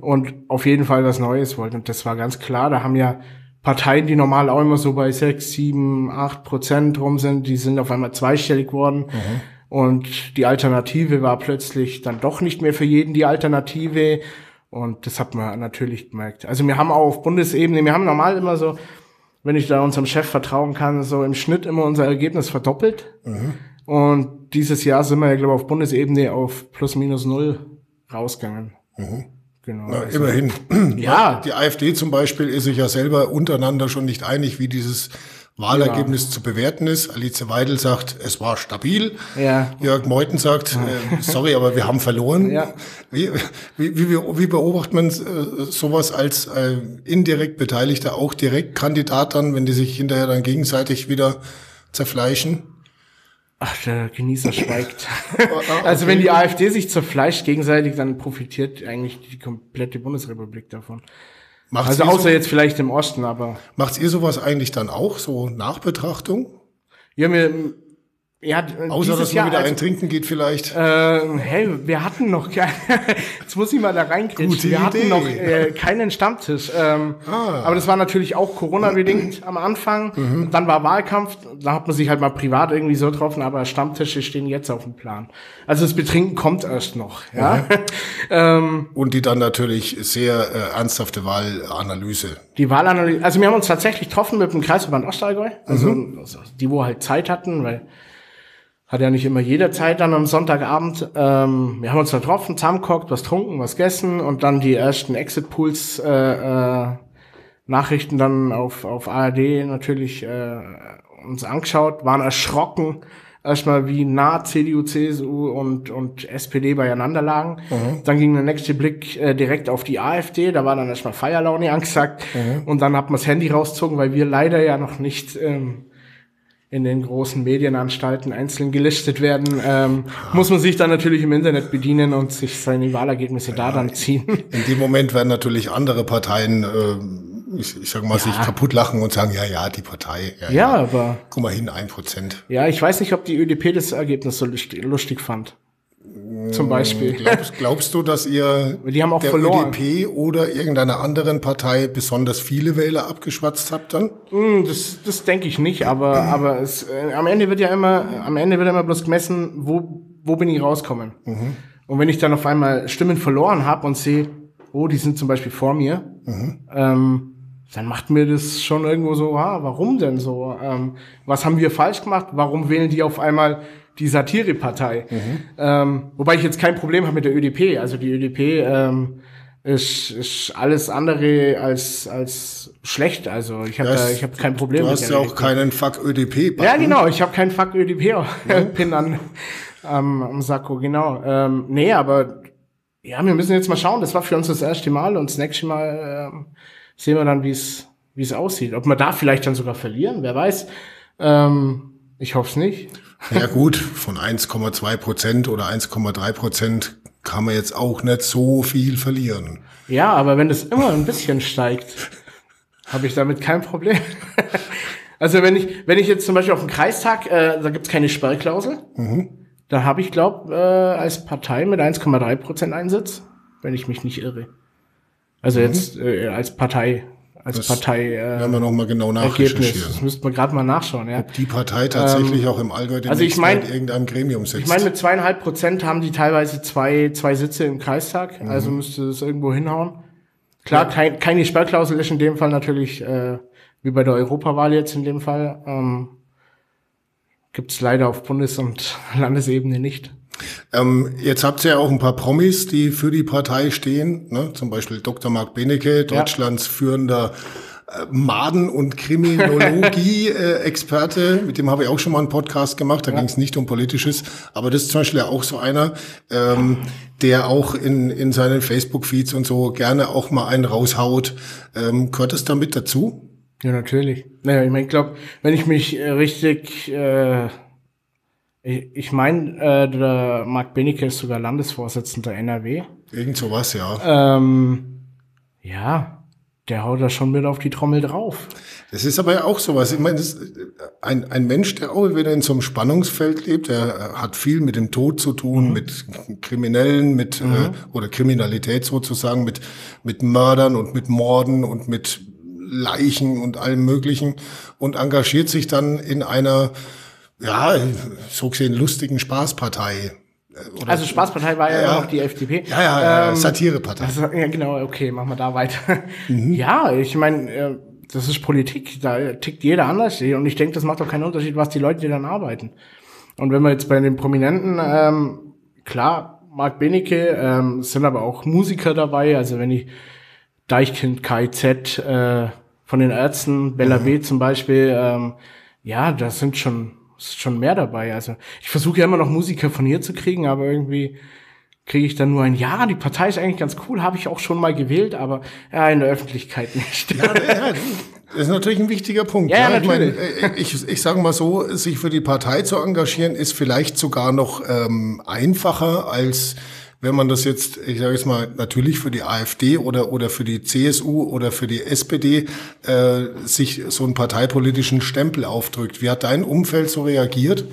und auf jeden Fall was Neues wollte. Und das war ganz klar. Da haben ja Parteien, die normal auch immer so bei sechs, sieben, acht Prozent rum sind, die sind auf einmal zweistellig geworden. Und die Alternative war plötzlich dann doch nicht mehr für jeden die Alternative. Und das hat man natürlich gemerkt. Also wir haben auch auf Bundesebene, wir haben normal immer so, wenn ich da unserem Chef vertrauen kann, so im Schnitt immer unser Ergebnis verdoppelt. Und dieses Jahr sind wir ja, glaube ich, auf Bundesebene auf plus minus null rausgegangen. Genau. Na, also, immerhin. Ja. Die AfD zum Beispiel ist sich ja selber untereinander schon nicht einig, wie dieses Wahlergebnis zu bewerten ist. Alice Weidel sagt, es war stabil. Ja. Jörg Meuthen sagt, äh, sorry, aber wir haben verloren. Ja. Wie, wie, wie, wie beobachtet man äh, sowas als äh, indirekt Beteiligter, auch Direktkandidat dann, wenn die sich hinterher dann gegenseitig wieder zerfleischen? Ach, der Genießer schweigt. also wenn die AfD sich zerfleischt gegenseitig, dann profitiert eigentlich die komplette Bundesrepublik davon. Macht's Also außer so, jetzt vielleicht im Osten, aber macht's ihr sowas eigentlich dann auch, so Nachbetrachtung? ja, mir, ja, Außer, dass man Jahr, wieder also, ein Trinken geht vielleicht. äh, hey, wir hatten noch keine, jetzt muss ich mal da reinkriegen. Gute Wir hatten Idee. noch äh, keinen Stammtisch. Ähm, Ah. Aber das war natürlich auch Corona-bedingt am Anfang. Und dann war Wahlkampf, da hat man sich halt mal privat irgendwie so getroffen, aber Stammtische stehen jetzt auf dem Plan. Also das Betrinken kommt erst noch, ja. ähm, Und die dann natürlich sehr äh, ernsthafte Wahlanalyse. Die Wahlanalyse, also wir haben uns tatsächlich getroffen mit dem Kreisverband Ostallgäu, also, also die, wo halt Zeit hatten, weil hat ja nicht immer jeder Zeit dann am Sonntagabend. Ähm, wir haben uns da getroffen, zusammengeguckt, was trunken, was gegessen und dann die ersten Exit-Pools äh, äh, Nachrichten dann auf, auf ARD natürlich äh, uns angeschaut, waren erschrocken, erstmal wie nah CDU, CSU und, und SPD beieinander lagen. Dann ging der nächste Blick äh, direkt auf die AfD, da war dann erstmal Feierlaune angesagt und dann hat man das Handy rausgezogen, weil wir leider ja noch nicht ähm, in den großen Medienanstalten einzeln gelistet werden, ähm, muss man sich dann natürlich im Internet bedienen und sich seine Wahlergebnisse da dann ziehen. In dem Moment werden natürlich andere Parteien, äh, ich, ich sag mal, sich kaputt lachen und sagen, ja, ja, die Partei. Ja, Ja, aber Guck mal hin, ein Prozent. Ja, ich weiß nicht, ob die ÖDP das Ergebnis so lustig, lustig fand. Zum Beispiel. Glaubst, glaubst du, dass ihr Die haben auch der verloren. ÖDP oder irgendeiner anderen Partei besonders viele Wähler abgeschwatzt habt dann? Hm, das, das denke ich nicht, aber, aber es, äh, am Ende wird ja immer, am Ende wird immer bloß gemessen, wo, wo bin ich rauskommen. Und wenn ich dann auf einmal Stimmen verloren habe und sehe, oh, die sind zum Beispiel vor mir, ähm, dann macht mir das schon irgendwo so, ah, warum denn so? Ähm, was haben wir falsch gemacht? Warum wählen die auf einmal die Satirepartei? Ähm, wobei ich jetzt kein Problem habe mit der ÖDP. Also die ÖDP ähm, ist, ist alles andere als, als schlecht. Also ich habe ich habe kein Problem Du mit hast der ja auch ÖDP. keinen Fuck ÖDP. Ja, genau, ich habe keinen Fuck ÖDP-Pin an am, am Sakko, genau. Ähm, nee, aber ja, wir müssen jetzt mal schauen. Das war für uns das erste Mal und das nächste Mal ähm, sehen wir dann, wie es wie es aussieht. Ob wir da vielleicht dann sogar verlieren, wer weiß. Ähm, ich hoffe es nicht. Ja gut, von 1,2 Prozent oder 1,3 Prozent kann man jetzt auch nicht so viel verlieren. Ja, aber wenn es immer ein bisschen steigt, habe ich damit kein Problem. also wenn ich, wenn ich jetzt zum Beispiel auf dem Kreistag, äh, da gibt's keine Sperrklausel, mhm. da habe ich, glaube äh, als Partei mit 1,3 Prozent Einsitz, wenn ich mich nicht irre. Also mhm. jetzt äh, als Partei als das Partei. Äh, werden wir noch mal genau nachrecherchieren. Das müsste man gerade mal nachschauen. Ja. Ob die Partei tatsächlich ähm, auch im Allgäu also ich mein, in irgendeinem Gremium sitzt. Ich meine, mit zweieinhalb Prozent haben die teilweise zwei, zwei Sitze im Kreistag. Mhm. Also müsste es irgendwo hinhauen. Klar, ja. kein, keine Sperrklausel ist in dem Fall natürlich, äh, wie bei der Europawahl jetzt in dem Fall, ähm, gibt es leider auf Bundes- und Landesebene nicht. Ähm, jetzt habt ihr ja auch ein paar Promis, die für die Partei stehen, ne? zum Beispiel Dr. Marc Benecke, Deutschlands ja. führender äh, Maden- und Kriminologie-Experte, mit dem habe ich auch schon mal einen Podcast gemacht, da ja. ging es nicht um Politisches, aber das ist zum Beispiel ja auch so einer, ähm, der auch in, in seinen Facebook-Feeds und so gerne auch mal einen raushaut. Ähm, gehört das damit dazu? Ja, natürlich. Naja, ich meine, ich glaube, wenn ich mich äh, richtig äh ich, meine, äh, der Marc Benecke ist sogar Landesvorsitzender NRW. Irgend sowas, ja. Ähm, ja, der haut da schon mit auf die Trommel drauf. Das ist aber ja auch sowas. Ich meine, ein, ein Mensch, der auch wieder in so einem Spannungsfeld lebt, der hat viel mit dem Tod zu tun, mhm. mit Kriminellen, mit mhm. äh, oder Kriminalität sozusagen, mit mit Mördern und mit Morden und mit Leichen und allem Möglichen und engagiert sich dann in einer ja, so gesehen lustigen Spaßpartei. Oder also Spaßpartei war ja, ja noch die FDP. Ja, ja, ja ähm, Satirepartei. Also, ja, genau, okay, machen wir da weiter. Mhm. Ja, ich meine, äh, das ist Politik, da tickt jeder anders. Und ich denke, das macht auch keinen Unterschied, was die Leute dann arbeiten. Und wenn wir jetzt bei den Prominenten, ähm, klar, Marc Benecke, ähm, sind aber auch Musiker dabei. Also wenn ich Deichkind, KIZ, äh, von den Ärzten, Bella mhm. B zum Beispiel, ähm, ja, das sind schon ist schon mehr dabei. Also ich versuche ja immer noch Musiker von hier zu kriegen, aber irgendwie kriege ich dann nur ein Ja, die Partei ist eigentlich ganz cool, habe ich auch schon mal gewählt, aber ja, in der Öffentlichkeit nicht. Ja, ja, das ist natürlich ein wichtiger Punkt. Ja, ja. Ich, meine, ich, ich sage mal so, sich für die Partei zu engagieren, ist vielleicht sogar noch ähm, einfacher als wenn man das jetzt, ich sage jetzt mal, natürlich für die AfD oder, oder für die CSU oder für die SPD äh, sich so einen parteipolitischen Stempel aufdrückt. Wie hat dein Umfeld so reagiert?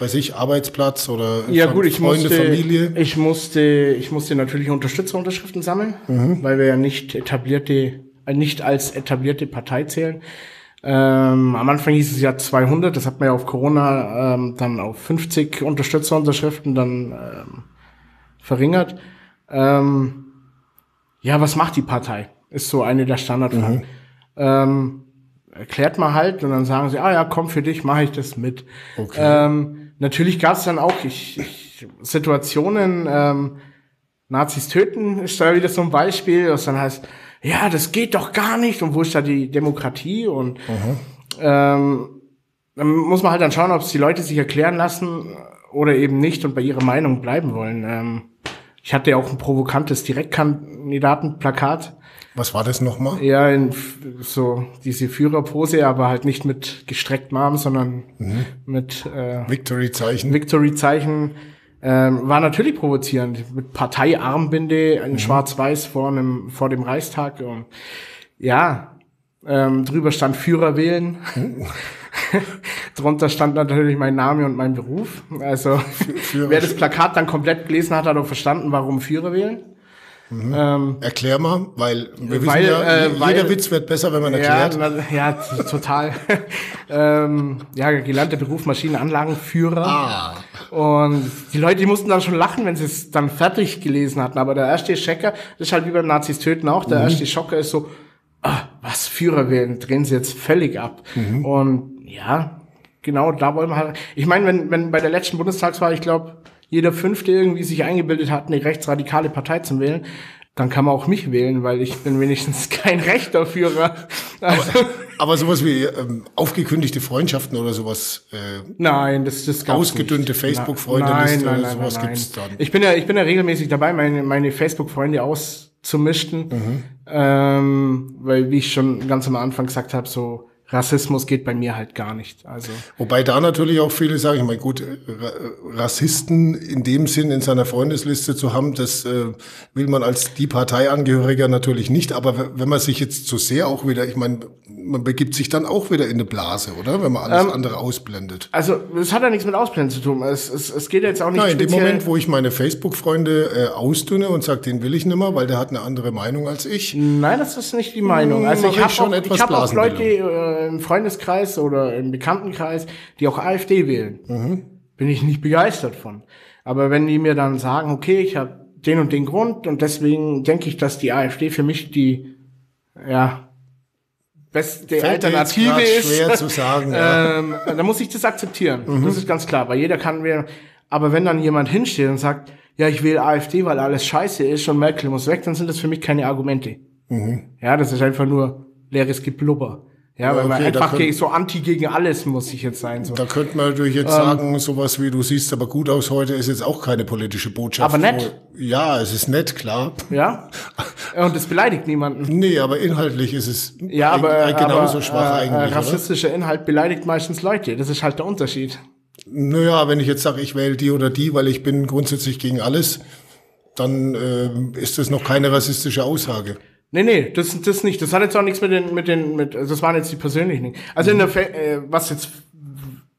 Weiß ich, Arbeitsplatz oder ja, gut, ich Freunde, musste, Familie? Ich musste, ich musste natürlich Unterstützerunterschriften sammeln, mhm. weil wir ja nicht etablierte, äh, nicht als etablierte Partei zählen. Ähm, am Anfang hieß es ja 200, das hat man ja auf Corona ähm, dann auf 50 Unterstützerunterschriften dann ähm, verringert. Ähm, ja, was macht die Partei? Ist so eine der Standardfragen. Mhm. Ähm, erklärt mal halt und dann sagen sie, ah ja, komm, für dich mache ich das mit. Okay. Ähm, natürlich gab es dann auch ich, ich, Situationen, ähm, Nazis töten ist da wieder so ein Beispiel, was dann heißt, ja, das geht doch gar nicht und wo ist da die Demokratie und mhm. ähm, dann muss man halt dann schauen, ob es die Leute sich erklären lassen oder eben nicht und bei ihrer Meinung bleiben wollen. Ähm, ich hatte ja auch ein provokantes Direktkandidatenplakat. Was war das nochmal? Ja, in so diese Führerpose, aber halt nicht mit gestrecktem Arm, sondern mhm. mit äh, Victory-Zeichen. Victory-Zeichen. Ähm, war natürlich provozierend. Mit Parteiarmbinde, ein mhm. Schwarz-Weiß vor, einem, vor dem Reichstag. Und ja, ähm, drüber stand Führer wählen. Mhm. Drunter stand natürlich mein Name und mein Beruf. Also wer das Plakat dann komplett gelesen hat, hat auch verstanden, warum Führer wählen. Mhm. Ähm, Erklär mal, weil wir weil, wissen ja, äh, jeder weil, Witz wird besser, wenn man erklärt. Ja, na, ja total. ähm, ja, gelernter Beruf Maschinenanlagenführer. Ah. Und die Leute, die mussten dann schon lachen, wenn sie es dann fertig gelesen hatten. Aber der erste Checker, das ist halt wie beim Nazis töten auch, der mhm. erste Schocker ist so, ah, was Führer wählen, drehen sie jetzt völlig ab. Mhm. Und ja, genau, da wollen wir halt. Ich meine, wenn, wenn bei der letzten Bundestagswahl, ich glaube, jeder Fünfte irgendwie sich eingebildet hat, eine rechtsradikale Partei zu wählen, dann kann man auch mich wählen, weil ich bin wenigstens kein rechter Führer. Also, aber, aber sowas wie ähm, aufgekündigte Freundschaften oder sowas. Äh, nein, das das ausgedünnte Facebook-Freunde nein, nein, nein, sowas nein, nein. gibt's dann. Ich bin ja ich bin ja regelmäßig dabei, meine meine Facebook-Freunde auszumischen, mhm. ähm, weil wie ich schon ganz am Anfang gesagt habe, so Rassismus geht bei mir halt gar nicht. Also Wobei da natürlich auch viele sagen, ich meine, gut, Rassisten in dem Sinn in seiner Freundesliste zu haben, das äh, will man als die Parteiangehöriger natürlich nicht. Aber wenn man sich jetzt zu sehr auch wieder, ich meine, man begibt sich dann auch wieder in eine Blase, oder? Wenn man alles ähm, andere ausblendet. Also es hat ja nichts mit Ausblenden zu tun. Es, es, es geht jetzt auch nicht. Nein, in dem Moment, wo ich meine Facebook-Freunde äh, ausdünne und sage, den will ich nicht mehr, weil der hat eine andere Meinung als ich. Nein, das ist nicht die Meinung. Hm, also ich habe auch, ich hab auch Leute äh, im Freundeskreis oder im Bekanntenkreis, die auch AfD wählen. Mhm. Bin ich nicht begeistert von. Aber wenn die mir dann sagen, okay, ich habe den und den Grund und deswegen denke ich, dass die AfD für mich die ja beste Fällt Alternative ist. Schwer zu sagen. Ja. ähm, dann muss ich das akzeptieren. Mhm. Das ist ganz klar, weil jeder kann mir. Aber wenn dann jemand hinsteht und sagt, ja, ich wähle AfD, weil alles scheiße ist und Merkel muss weg, dann sind das für mich keine Argumente. Mhm. Ja, das ist einfach nur leeres Geblubber. Ja, weil okay, man einfach könnt, so anti gegen alles muss ich jetzt sein. So. Da könnte man natürlich jetzt ähm, sagen, sowas wie du siehst aber gut aus heute ist jetzt auch keine politische Botschaft. Aber nett. ja, es ist nett, klar. Ja. Und es beleidigt niemanden. Nee, aber inhaltlich ist es ja, aber, genauso aber, schwach äh, eigentlich. Rassistischer Inhalt beleidigt meistens Leute. Das ist halt der Unterschied. Naja, wenn ich jetzt sage, ich wähle die oder die, weil ich bin grundsätzlich gegen alles, dann äh, ist das noch keine rassistische Aussage. Nee, nee, das, das nicht. Das hat jetzt auch nichts mit den, mit den, mit, also das waren jetzt die persönlichen. Also in der, äh, was jetzt,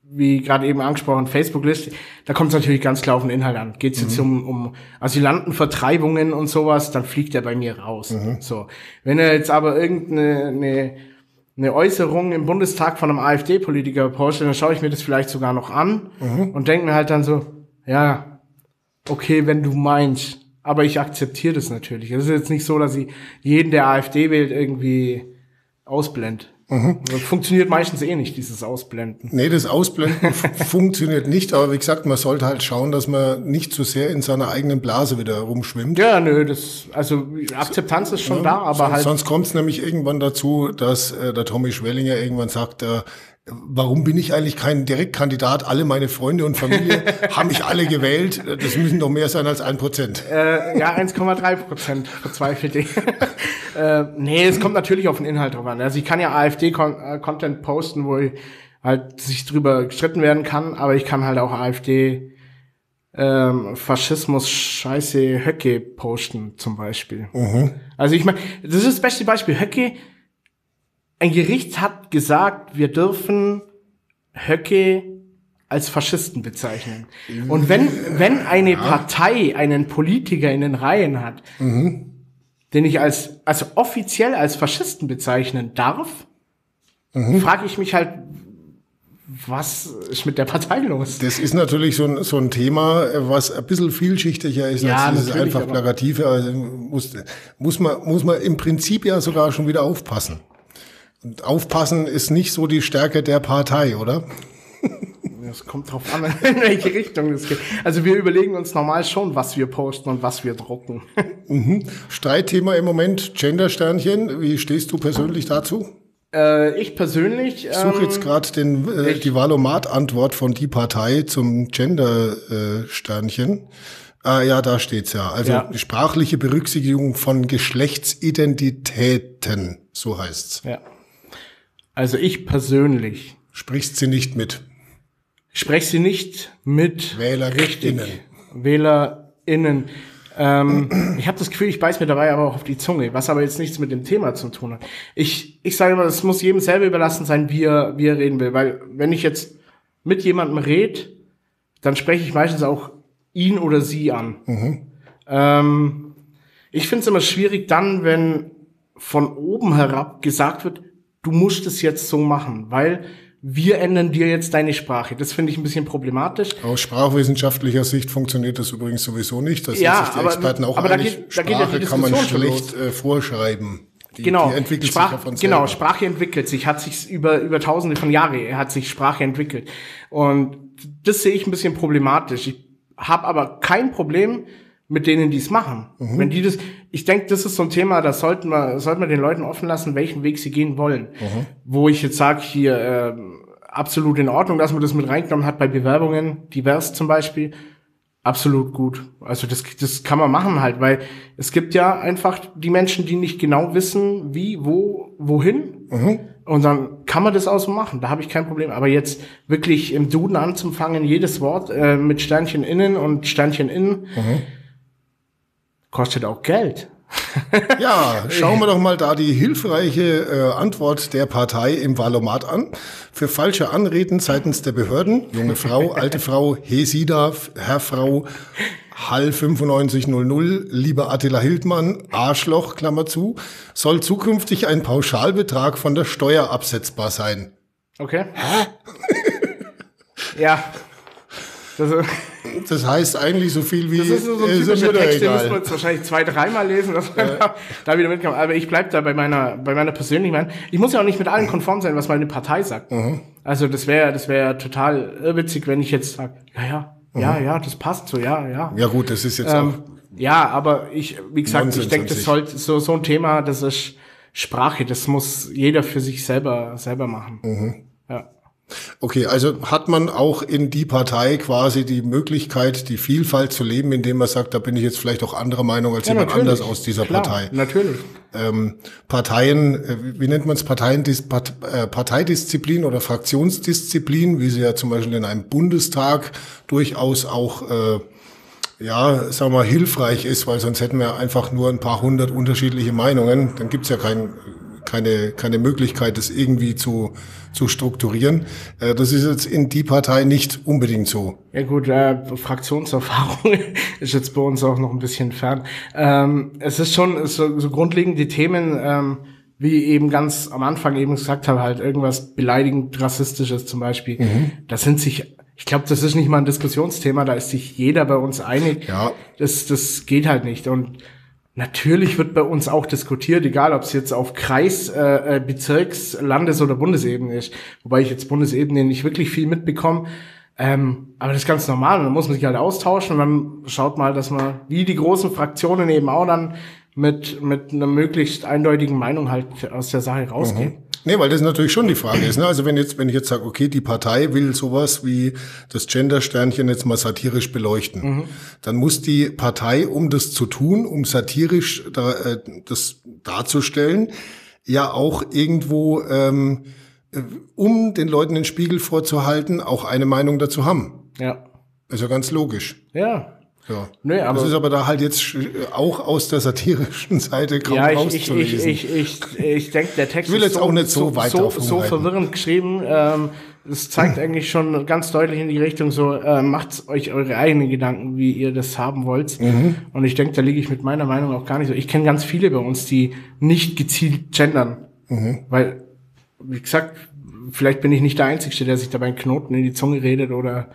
wie gerade eben angesprochen, Facebook-Liste, da kommt es natürlich ganz klar auf den Inhalt an. Geht es mhm. jetzt um, um Asylantenvertreibungen und sowas, dann fliegt er bei mir raus. Mhm. So. Wenn er jetzt aber irgendeine, eine, eine Äußerung im Bundestag von einem AfD-Politiker postet, dann schaue ich mir das vielleicht sogar noch an mhm. und denke mir halt dann so, ja, okay, wenn du meinst, aber ich akzeptiere das natürlich. Es ist jetzt nicht so, dass ich jeden, der AfD wählt, irgendwie ausblend. Mhm. Funktioniert meistens eh nicht, dieses Ausblenden. Nee, das Ausblenden funktioniert nicht, aber wie gesagt, man sollte halt schauen, dass man nicht zu sehr in seiner eigenen Blase wieder rumschwimmt. Ja, nö, das, also Akzeptanz ist schon ja, da, aber sonst, halt. Sonst kommt es nämlich irgendwann dazu, dass äh, der Tommy Schwellinger irgendwann sagt, äh, warum bin ich eigentlich kein Direktkandidat? Alle meine Freunde und Familie haben mich alle gewählt. Das müssen doch mehr sein als ein Prozent. Äh, ja, 1,3 Prozent verzweifelt ich. äh, nee, es kommt natürlich auf den Inhalt drauf an. Also ich kann ja AfD-Content äh, posten, wo ich halt sich drüber gestritten werden kann, aber ich kann halt auch AfD ähm, Faschismus Scheiße Höcke posten zum Beispiel. Mhm. Also ich meine, das ist das beste Beispiel. Höcke ein Gericht hat gesagt, wir dürfen Höcke als Faschisten bezeichnen. Und wenn, wenn eine ja. Partei einen Politiker in den Reihen hat, mhm. den ich als, also offiziell als Faschisten bezeichnen darf, mhm. frage ich mich halt, was ist mit der Partei los? Das ist natürlich so ein, so ein Thema, was ein bisschen vielschichtiger ist ja, als dieses einfach plakative. Also muss, muss, man, muss man im Prinzip ja sogar schon wieder aufpassen. Und aufpassen ist nicht so die Stärke der Partei, oder? Das kommt drauf an, in welche Richtung es geht. Also wir überlegen uns normal schon, was wir posten und was wir drucken. Mhm. Streitthema im Moment, Gender-Sternchen. Wie stehst du persönlich dazu? Äh, ich persönlich. Ich suche ähm, jetzt gerade äh, die Valomat-Antwort von die Partei zum Gender-Sternchen. Ah, ja, da steht's ja. Also ja. sprachliche Berücksichtigung von Geschlechtsidentitäten, so heißt's. Ja. Also ich persönlich. Sprichst sie nicht mit? Sprech sie nicht mit. WählerInnen. WählerInnen. Ähm, ich habe das Gefühl, ich beiß mir dabei aber auch auf die Zunge, was aber jetzt nichts mit dem Thema zu tun hat. Ich, ich sage immer, es muss jedem selber überlassen sein, wie er, wie er reden will. Weil wenn ich jetzt mit jemandem rede, dann spreche ich meistens auch ihn oder sie an. Mhm. Ähm, ich finde es immer schwierig dann, wenn von oben herab gesagt wird, du musst es jetzt so machen, weil wir ändern dir jetzt deine Sprache. Das finde ich ein bisschen problematisch. Aus sprachwissenschaftlicher Sicht funktioniert das übrigens sowieso nicht. Das ja, sind sich die aber, Experten auch aber einig. Da geht, da Sprache geht ja kann man schlecht äh, vorschreiben. Die, genau, die entwickelt Sprach, sich ja von genau, Sprache entwickelt sich, hat sich über, über tausende von Jahren hat sich Sprache entwickelt. Und das sehe ich ein bisschen problematisch. Ich habe aber kein Problem, mit denen die es machen. Mhm. Wenn die das, ich denke, das ist so ein Thema, da sollten wir, sollten wir den Leuten offen lassen, welchen Weg sie gehen wollen. Mhm. Wo ich jetzt sage, hier äh, absolut in Ordnung, dass man das mit reingenommen hat bei Bewerbungen, divers zum Beispiel, absolut gut. Also das, das kann man machen halt, weil es gibt ja einfach die Menschen, die nicht genau wissen, wie, wo, wohin Mhm. Und dann kann man das auch so machen, da habe ich kein Problem. Aber jetzt wirklich im Duden anzufangen, jedes Wort äh, mit Sternchen innen und Sternchen innen, mhm. Kostet auch Geld. ja, schauen wir doch mal da die hilfreiche äh, Antwort der Partei im Wahlomat an. Für falsche Anreden seitens der Behörden, junge Frau, alte Frau, Hesida, Herr Frau, Hall 9500, lieber Attila Hildmann, Arschloch, Klammer zu, soll zukünftig ein Pauschalbetrag von der Steuer absetzbar sein. Okay. Hä? ja. Das, das, heißt eigentlich so viel wie. Das ist so ein äh, typischer Text, den müssen wir jetzt wahrscheinlich zwei, dreimal lesen, dass man ja. da, da, wieder mitkommt. Aber ich bleib da bei meiner, bei meiner persönlichen Meinung. Ich muss ja auch nicht mit allen konform sein, was meine Partei sagt. Mhm. Also das wäre, das wäre total irrwitzig, wenn ich jetzt sage, ja, ja, Mhm. Ja, ja, das passt so, ja, ja. Ja gut, das ist jetzt ähm, auch. Ja, aber ich, wie gesagt, Nonsens ich denke, das sollte so, so ein Thema, das ist Sprache, das muss jeder für sich selber, selber machen. Mhm. Ja. Okay, also hat man auch in die Partei quasi die Möglichkeit, die Vielfalt zu leben, indem man sagt, da bin ich jetzt vielleicht auch anderer Meinung als ja, jemand anders aus dieser Klar, Partei. Natürlich. Ähm, Parteien, äh, wie nennt man es, Parteiendis, Part, äh, Parteidisziplin oder Fraktionsdisziplin, wie sie ja zum Beispiel in einem Bundestag durchaus auch äh, ja, sagen wir mal, hilfreich ist, weil sonst hätten wir einfach nur ein paar hundert unterschiedliche Meinungen. Dann gibt's ja kein keine, keine Möglichkeit, das irgendwie zu, zu strukturieren. Äh, das ist jetzt in die Partei nicht unbedingt so. Ja gut, äh, Fraktionserfahrung ist jetzt bei uns auch noch ein bisschen fern. Ähm, es ist schon so, so grundlegende Themen, ähm, wie eben ganz am Anfang eben gesagt habe, halt irgendwas beleidigend rassistisches zum Beispiel. Mhm. Das sind sich ich glaube, das ist nicht mal ein Diskussionsthema, da ist sich jeder bei uns einig. Ja. Das, das geht halt nicht. Und Natürlich wird bei uns auch diskutiert, egal ob es jetzt auf Kreis, äh, äh, Bezirks-, Landes- oder Bundesebene ist. Wobei ich jetzt Bundesebene nicht wirklich viel mitbekomme. Ähm, aber das ist ganz normal dann muss man sich halt austauschen und dann schaut mal, dass man, wie die großen Fraktionen eben auch dann mit, mit einer möglichst eindeutigen Meinung halt aus der Sache rausgehen. Mhm. Nee, weil das natürlich schon die Frage ist. Ne? Also wenn jetzt, wenn ich jetzt sage, okay, die Partei will sowas wie das Gender-Sternchen jetzt mal satirisch beleuchten, mhm. dann muss die Partei, um das zu tun, um satirisch da, äh, das darzustellen, ja auch irgendwo, ähm, äh, um den Leuten den Spiegel vorzuhalten, auch eine Meinung dazu haben. Ja. Ist ja ganz logisch. Ja. Ja. Nee, aber das ist aber da halt jetzt auch aus der satirischen Seite kaum ja, ich. Ich, ich, ich, ich, ich denke, der Text ich will jetzt so, auch nicht so, weit so, so verwirrend geschrieben. Ähm, es zeigt eigentlich schon ganz deutlich in die Richtung so, äh, macht euch eure eigenen Gedanken, wie ihr das haben wollt. Mhm. Und ich denke, da liege ich mit meiner Meinung auch gar nicht so. Ich kenne ganz viele bei uns, die nicht gezielt gendern. Mhm. Weil, wie gesagt, vielleicht bin ich nicht der Einzige, der sich dabei einen Knoten in die Zunge redet oder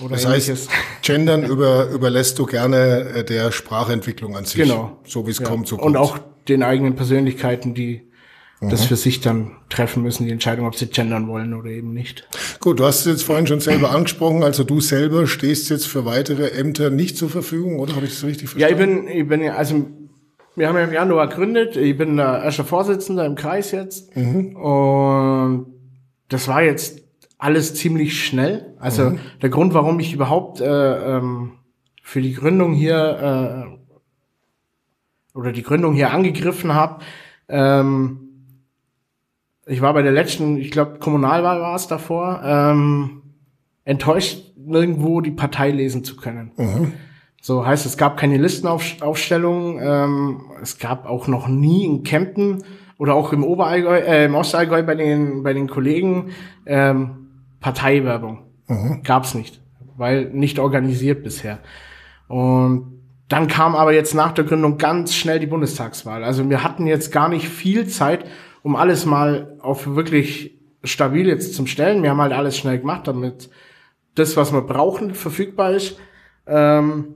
oder das ähnliches. heißt, Gendern über, überlässt du gerne äh, der Sprachentwicklung an sich. Genau. So wie es ja. kommt, so kommt Und auch den eigenen Persönlichkeiten, die mhm. das für sich dann treffen müssen, die Entscheidung, ob sie gendern wollen oder eben nicht. Gut, du hast es jetzt vorhin schon selber angesprochen, also du selber stehst jetzt für weitere Ämter nicht zur Verfügung, oder habe ich das richtig verstanden? Ja, ich bin, ich bin ja, also wir haben ja im Januar gegründet, ich bin der erste Vorsitzender im Kreis jetzt mhm. und das war jetzt alles ziemlich schnell. Also mhm. der Grund, warum ich überhaupt äh, ähm, für die Gründung hier äh, oder die Gründung hier angegriffen habe, ähm, ich war bei der letzten, ich glaube, Kommunalwahl war es davor, ähm, enttäuscht, nirgendwo die Partei lesen zu können. Mhm. So heißt, es gab keine Listenaufstellung, ähm, es gab auch noch nie in Kempten oder auch im Oberallgäu, äh, im Ostallgäu bei den, bei den Kollegen ähm, Parteiwerbung. Mhm. Gab's nicht, weil nicht organisiert bisher. Und dann kam aber jetzt nach der Gründung ganz schnell die Bundestagswahl. Also wir hatten jetzt gar nicht viel Zeit, um alles mal auf wirklich stabil jetzt zum Stellen. Wir haben halt alles schnell gemacht, damit das, was wir brauchen, verfügbar ist. Ähm,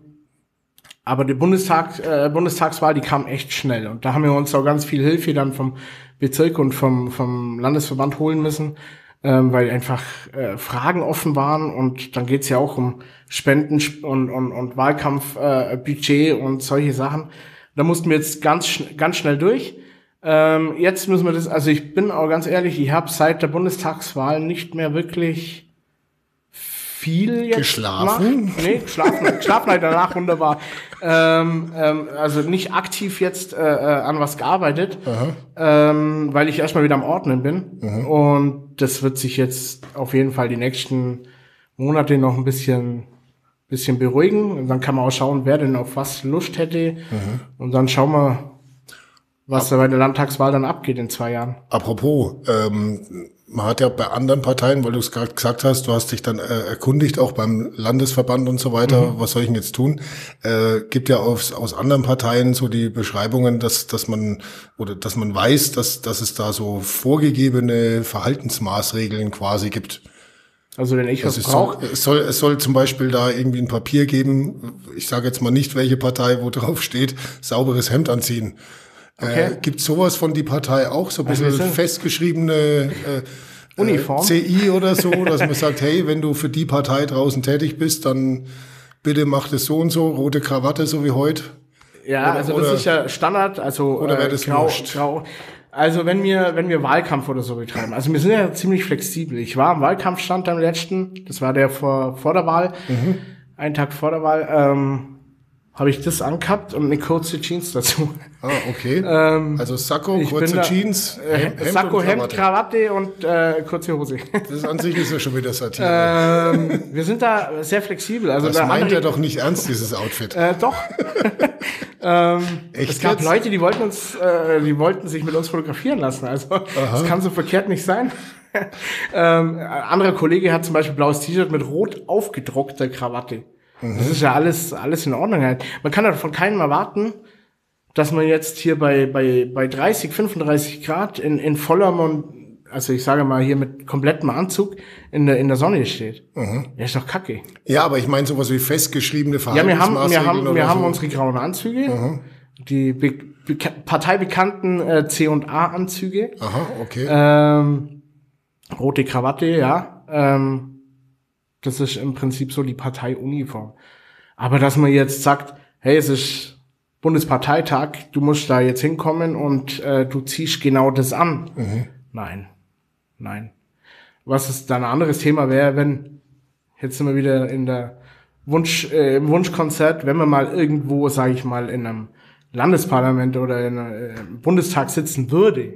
aber die Bundestag, äh, Bundestagswahl, die kam echt schnell. Und da haben wir uns auch ganz viel Hilfe dann vom Bezirk und vom, vom Landesverband holen müssen ähm, weil einfach äh, Fragen offen waren und dann geht's ja auch um Spenden und, und, und Wahlkampfbudget äh, und solche Sachen. Da mussten wir jetzt ganz, ganz schnell durch. Ähm, jetzt müssen wir das, also ich bin auch ganz ehrlich, ich habe seit der Bundestagswahl nicht mehr wirklich viel jetzt Geschlafen? Macht. Nee, geschlafen, geschlafen halt danach wunderbar. Ähm, ähm, also nicht aktiv jetzt äh, äh, an was gearbeitet, ähm, weil ich erstmal wieder am Ordnen bin. Und das wird sich jetzt auf jeden Fall die nächsten Monate noch ein bisschen bisschen beruhigen. Und dann kann man auch schauen, wer denn auf was Lust hätte. Und dann schauen wir, was da bei der Landtagswahl dann abgeht in zwei Jahren. Apropos, ähm, man hat ja bei anderen Parteien, weil du es gerade gesagt hast, du hast dich dann äh, erkundigt, auch beim Landesverband und so weiter, was soll ich denn jetzt tun? Äh, gibt ja aus, aus anderen Parteien so die Beschreibungen, dass, dass man oder dass man weiß, dass, dass es da so vorgegebene Verhaltensmaßregeln quasi gibt. Also wenn ich was Also es soll, brauche, es, soll, es soll zum Beispiel da irgendwie ein Papier geben, ich sage jetzt mal nicht, welche Partei, wo drauf steht, sauberes Hemd anziehen. Okay. Äh, gibt sowas von die Partei auch, so ein bisschen sind- festgeschriebene äh, Uniform. Äh, CI oder so, dass man sagt, hey, wenn du für die Partei draußen tätig bist, dann bitte mach das so und so, rote Krawatte, so wie heute. ja, oder- also das oder- ist ja Standard, also oder wäre das grau, wurscht? grau. Also wenn wir, wenn wir Wahlkampf oder so betreiben, also wir sind ja ziemlich flexibel. Ich war am Wahlkampfstand am letzten, das war der vor, vor der Wahl, Mhm. einen Tag vor der Wahl, ähm, habe ich das angehabt und eine kurze Jeans dazu. Ah, okay. also Sakko, Ähm, ich bin kurze da- Jeans, Äh, Hemd, Hemd Sakko, Hemd, Krawatte. Und äh, kurze Hose. Das an sich ist ja schon wieder Satire. ähm, wir sind da sehr flexibel. Also das meint er doch nicht ernst, dieses Outfit. Äh, doch. ähm, Echt es gab jetzt? Leute, die wollten uns, äh, die wollten sich mit uns fotografieren lassen. Also das kann so verkehrt nicht sein. ähm, ein anderer Kollege hat zum Beispiel blaues T-Shirt mit rot aufgedruckter Krawatte. Das ist ja alles, alles in Ordnung halt. Man kann ja von keinem erwarten, dass man jetzt hier bei, bei, bei 30, 35 Grad in, in voller Mon also ich sage mal hier mit komplettem Anzug in der, in der Sonne steht. Ja, ist doch kacke. Ja, aber ich meine sowas wie festgeschriebene Ja, wir haben, wir Verhaltensmaßregeln haben, wir oder haben so. unsere grauen Anzüge, die be beka parteibekannten äh, C&A-Anzüge, Aha, okay. ähm, rote Krawatte, ja. Ähm, das ist im Prinzip so die Parteiuniform. Aber dass man jetzt sagt, hey, es ist Bundesparteitag, du musst da jetzt hinkommen und äh, du ziehst genau das an. Nein, nein. Was ist dann ein anderes Thema wäre, wenn jetzt sind wir wieder in der Wunsch, äh, im Wunschkonzert, wenn man mal irgendwo, sage ich mal, in einem Landesparlament oder in einem äh, Bundestag sitzen würde.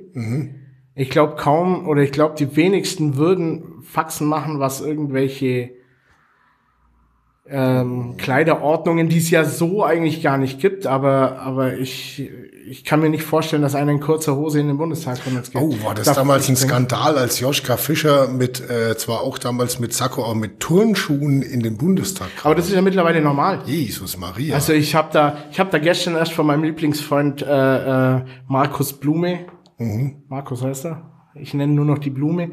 Ich glaube kaum oder ich glaube die wenigsten würden Faxen machen, was irgendwelche ähm, Kleiderordnungen, die es ja so eigentlich gar nicht gibt, aber aber ich ich kann mir nicht vorstellen, dass einer in kurzer Hose in den Bundestag von uns geht. Oh, war das Darf damals ein. Skandal, als Joschka Fischer mit, äh, zwar auch damals mit Sakko, auch mit Turnschuhen in den Bundestag kam? Aber das ist ja mittlerweile normal. Jesus Maria. Also ich habe da, ich habe da gestern erst von meinem Lieblingsfreund äh, äh, Markus Blume, Markus heißt er, ich nenne nur noch die Blume,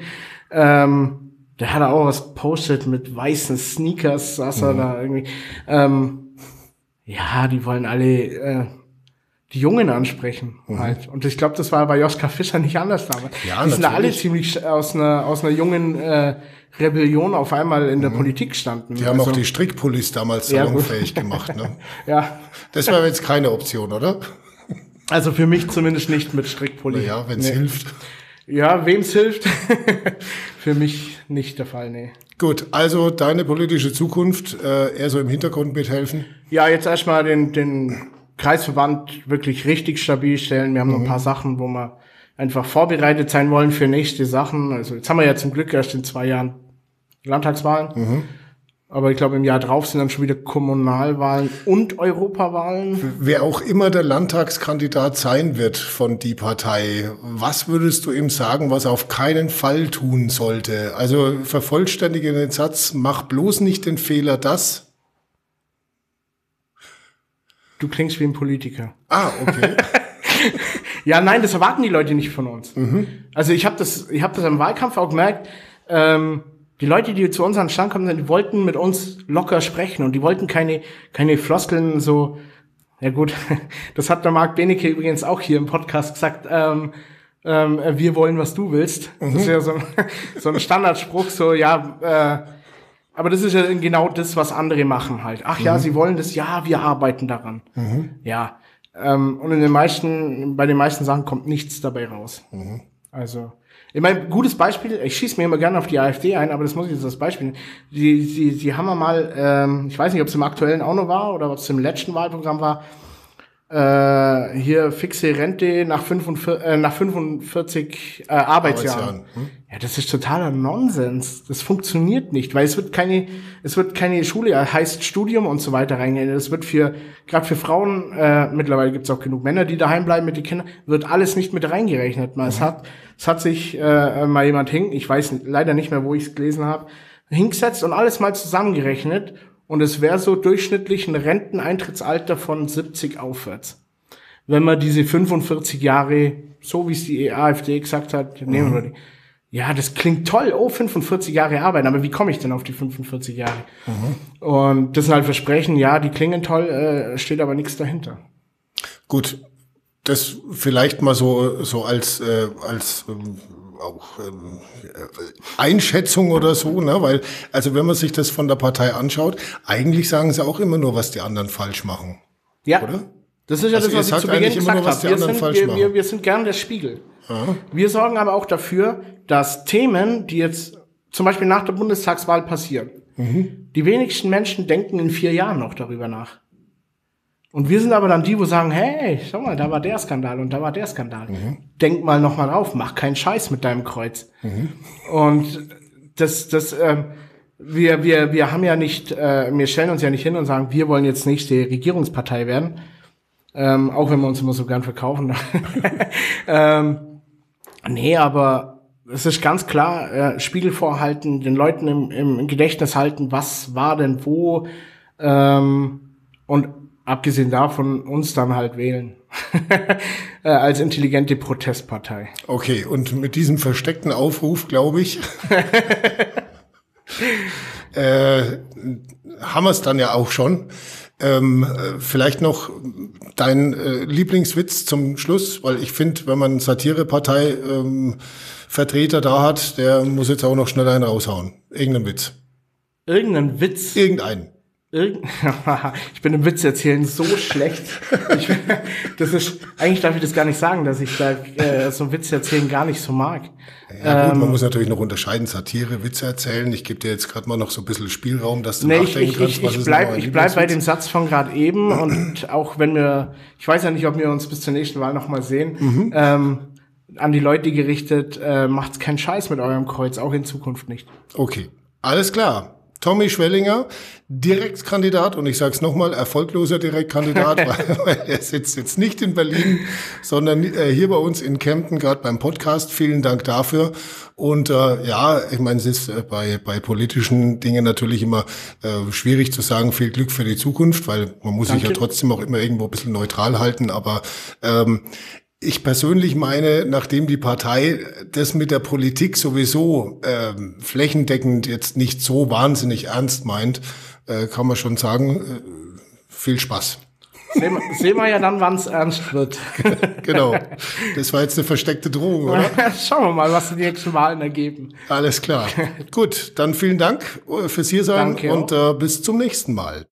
ähm, der hat da auch was gepostet mit weißen Sneakers, saß er da irgendwie. Ähm, ja, die wollen alle äh, die Jungen ansprechen halt. Und ich glaube, das war bei Joschka Fischer nicht anders damals. Ja, die sind da alle natürlich. ziemlich aus einer aus einer jungen äh, Rebellion auf einmal in der Politik standen. die haben Also, auch die Strickpullis damals Ja, salonfähig gemacht. Ne? ja, Das wäre jetzt keine Option, oder? Also für mich zumindest nicht mit Strickpulli. Ja, wenn es Nee. hilft. Ja, wem's hilft? für mich nicht der Fall, nee. Gut, also deine politische Zukunft äh, eher so im Hintergrund mithelfen. Ja, jetzt erstmal den, den Kreisverband wirklich richtig stabil stellen. Wir haben noch ein Mhm. paar Sachen, wo wir einfach vorbereitet sein wollen für nächste Sachen. Also jetzt haben wir ja zum Glück erst in zwei Jahren Landtagswahlen. Mhm. Aber ich glaube, im Jahr drauf sind dann schon wieder Kommunalwahlen und Europawahlen. Wer auch immer der Landtagskandidat sein wird von die Partei, was würdest du ihm sagen, was er auf keinen Fall tun sollte? Also vervollständige den Satz, mach bloß nicht den Fehler, das. Du klingst wie ein Politiker. Ah, okay. Ja, nein, das erwarten die Leute nicht von uns. Also ich habe das, ich habe das im Wahlkampf auch gemerkt. Ähm, die Leute, die zu uns an den Stand kommen, die wollten mit uns locker sprechen und die wollten keine, keine Floskeln so. Ja gut, das hat der Marc Benecke übrigens auch hier im Podcast gesagt. Ähm, ähm, wir wollen, was du willst. Das ist ja so, ein- so ein Standardspruch, so ja. Äh, aber das ist ja genau das, was andere machen halt. Ach ja, sie wollen das, ja, wir arbeiten daran. Ja. Ähm, und in den meisten, bei den meisten Sachen kommt nichts dabei raus. Also, Ich meine, gutes Beispiel, ich schieße mir immer gerne auf die AfD ein, aber das muss ich jetzt als Beispiel. Die, die, die haben wir mal, ähm, ich weiß nicht, ob es im aktuellen auch noch war oder ob es im letzten Wahlprogramm war, äh, hier fixe Rente nach 45, äh, nach 45 äh, Arbeitsjahren. Arbeitsjahren, hm? Ja, das ist totaler Nonsens. Das funktioniert nicht, weil es wird keine, es wird keine Schule, heißt Studium und so weiter reingehen. Es wird für, gerade für Frauen, äh, mittlerweile gibt es auch genug Männer, die daheim bleiben mit den Kindern, wird alles nicht mit reingerechnet. Mal, Es hat, es hat sich äh, mal jemand hin, ich weiß leider nicht mehr, wo ich es gelesen habe, hingesetzt und alles mal zusammengerechnet und es wäre so durchschnittlich ein Renteneintrittsalter von 70 aufwärts. Wenn man diese 45 Jahre, so wie es die AfD gesagt hat, nehmen wir die. Ja, das klingt toll. Oh, 45 Jahre arbeiten. Aber wie komme ich denn auf die 45 Jahre? Und das sind halt Versprechen, ja, die klingen toll, äh, steht aber nichts dahinter. Gut, das vielleicht mal so so als äh, als ähm, auch ähm, äh, Einschätzung oder so, ne? Weil also wenn man sich das von der Partei anschaut, eigentlich sagen sie auch immer nur, was die anderen falsch machen, Ja. oder? Das ist ja Also das, was ich zu Beginn gesagt habe. die Wir anderen sind, wir, wir, wir sind gern der Spiegel. Wir sorgen aber auch dafür, dass Themen, die jetzt zum Beispiel nach der Bundestagswahl passieren, Mhm. die wenigsten Menschen denken in vier Jahren noch darüber nach. Und wir sind aber dann die, wo sagen, hey, schau mal, da war der Skandal und da war der Skandal. Mhm. Denk mal noch mal drauf, mach keinen Scheiß mit deinem Kreuz. Mhm. Und das, das, ähm, wir, wir, wir haben ja nicht, äh, wir stellen uns ja nicht hin und sagen, wir wollen jetzt nächste Regierungspartei werden. Ähm, auch wenn wir uns immer so gern verkaufen. ähm, nee, aber es ist ganz klar, äh, Spiegel vorhalten, den Leuten im, im Gedächtnis halten, was war denn wo ähm, und abgesehen davon uns dann halt wählen. äh, als intelligente Protestpartei. Okay, und mit diesem versteckten Aufruf, glaube ich, äh, haben wir es dann ja auch schon. Ähm, äh, vielleicht noch dein äh, Lieblingswitz zum Schluss, weil ich finde, wenn man Satirepartei ähm, Vertreter da hat, der muss jetzt auch noch schnell einen raushauen. Irgendeinen Witz. Irgendein Witz. Irgendeinen. Irgend ich bin im Witz erzählen so schlecht. Ich, das ist, eigentlich darf ich das gar nicht sagen, dass ich da äh, so Witz erzählen gar nicht so mag. Ja gut, Ähm. man muss natürlich noch unterscheiden, Satire, Witze erzählen. Ich gebe dir jetzt gerade mal noch so ein bisschen Spielraum, dass du Nee, ich, nachdenken ich, kannst, ich, was ich ist bleib, ich bleib bei dem Satz von gerade eben und auch wenn wir, ich weiß ja nicht, ob wir uns bis zur nächsten Wahl noch mal sehen, Mhm. ähm, an die Leute gerichtet, äh, macht's keinen Scheiß mit eurem Kreuz, auch in Zukunft nicht. Okay, alles klar. Tommy Schwellinger, Direktkandidat und ich sage es nochmal, erfolgloser Direktkandidat, weil, weil er sitzt jetzt nicht in Berlin, sondern äh, hier bei uns in Kempten, gerade beim Podcast. Vielen Dank dafür. Und äh, ja, ich meine, es ist äh, bei, bei politischen Dingen natürlich immer äh, schwierig zu sagen, viel Glück für die Zukunft, weil man muss sich ja Danke. trotzdem auch immer irgendwo ein bisschen neutral halten. Aber ähm, ich persönlich meine, nachdem die Partei das mit der Politik sowieso ähm, flächendeckend jetzt nicht so wahnsinnig ernst meint, äh, kann man schon sagen, äh, viel Spaß. Sehen wir, sehen wir ja dann, wann's ernst wird. Genau. Das war jetzt eine versteckte Drohung, oder? Schauen wir mal, was die nächsten Wahlen ergeben. Alles klar. Gut, dann vielen Dank äh, fürs Hiersein Danke und äh, bis zum nächsten Mal.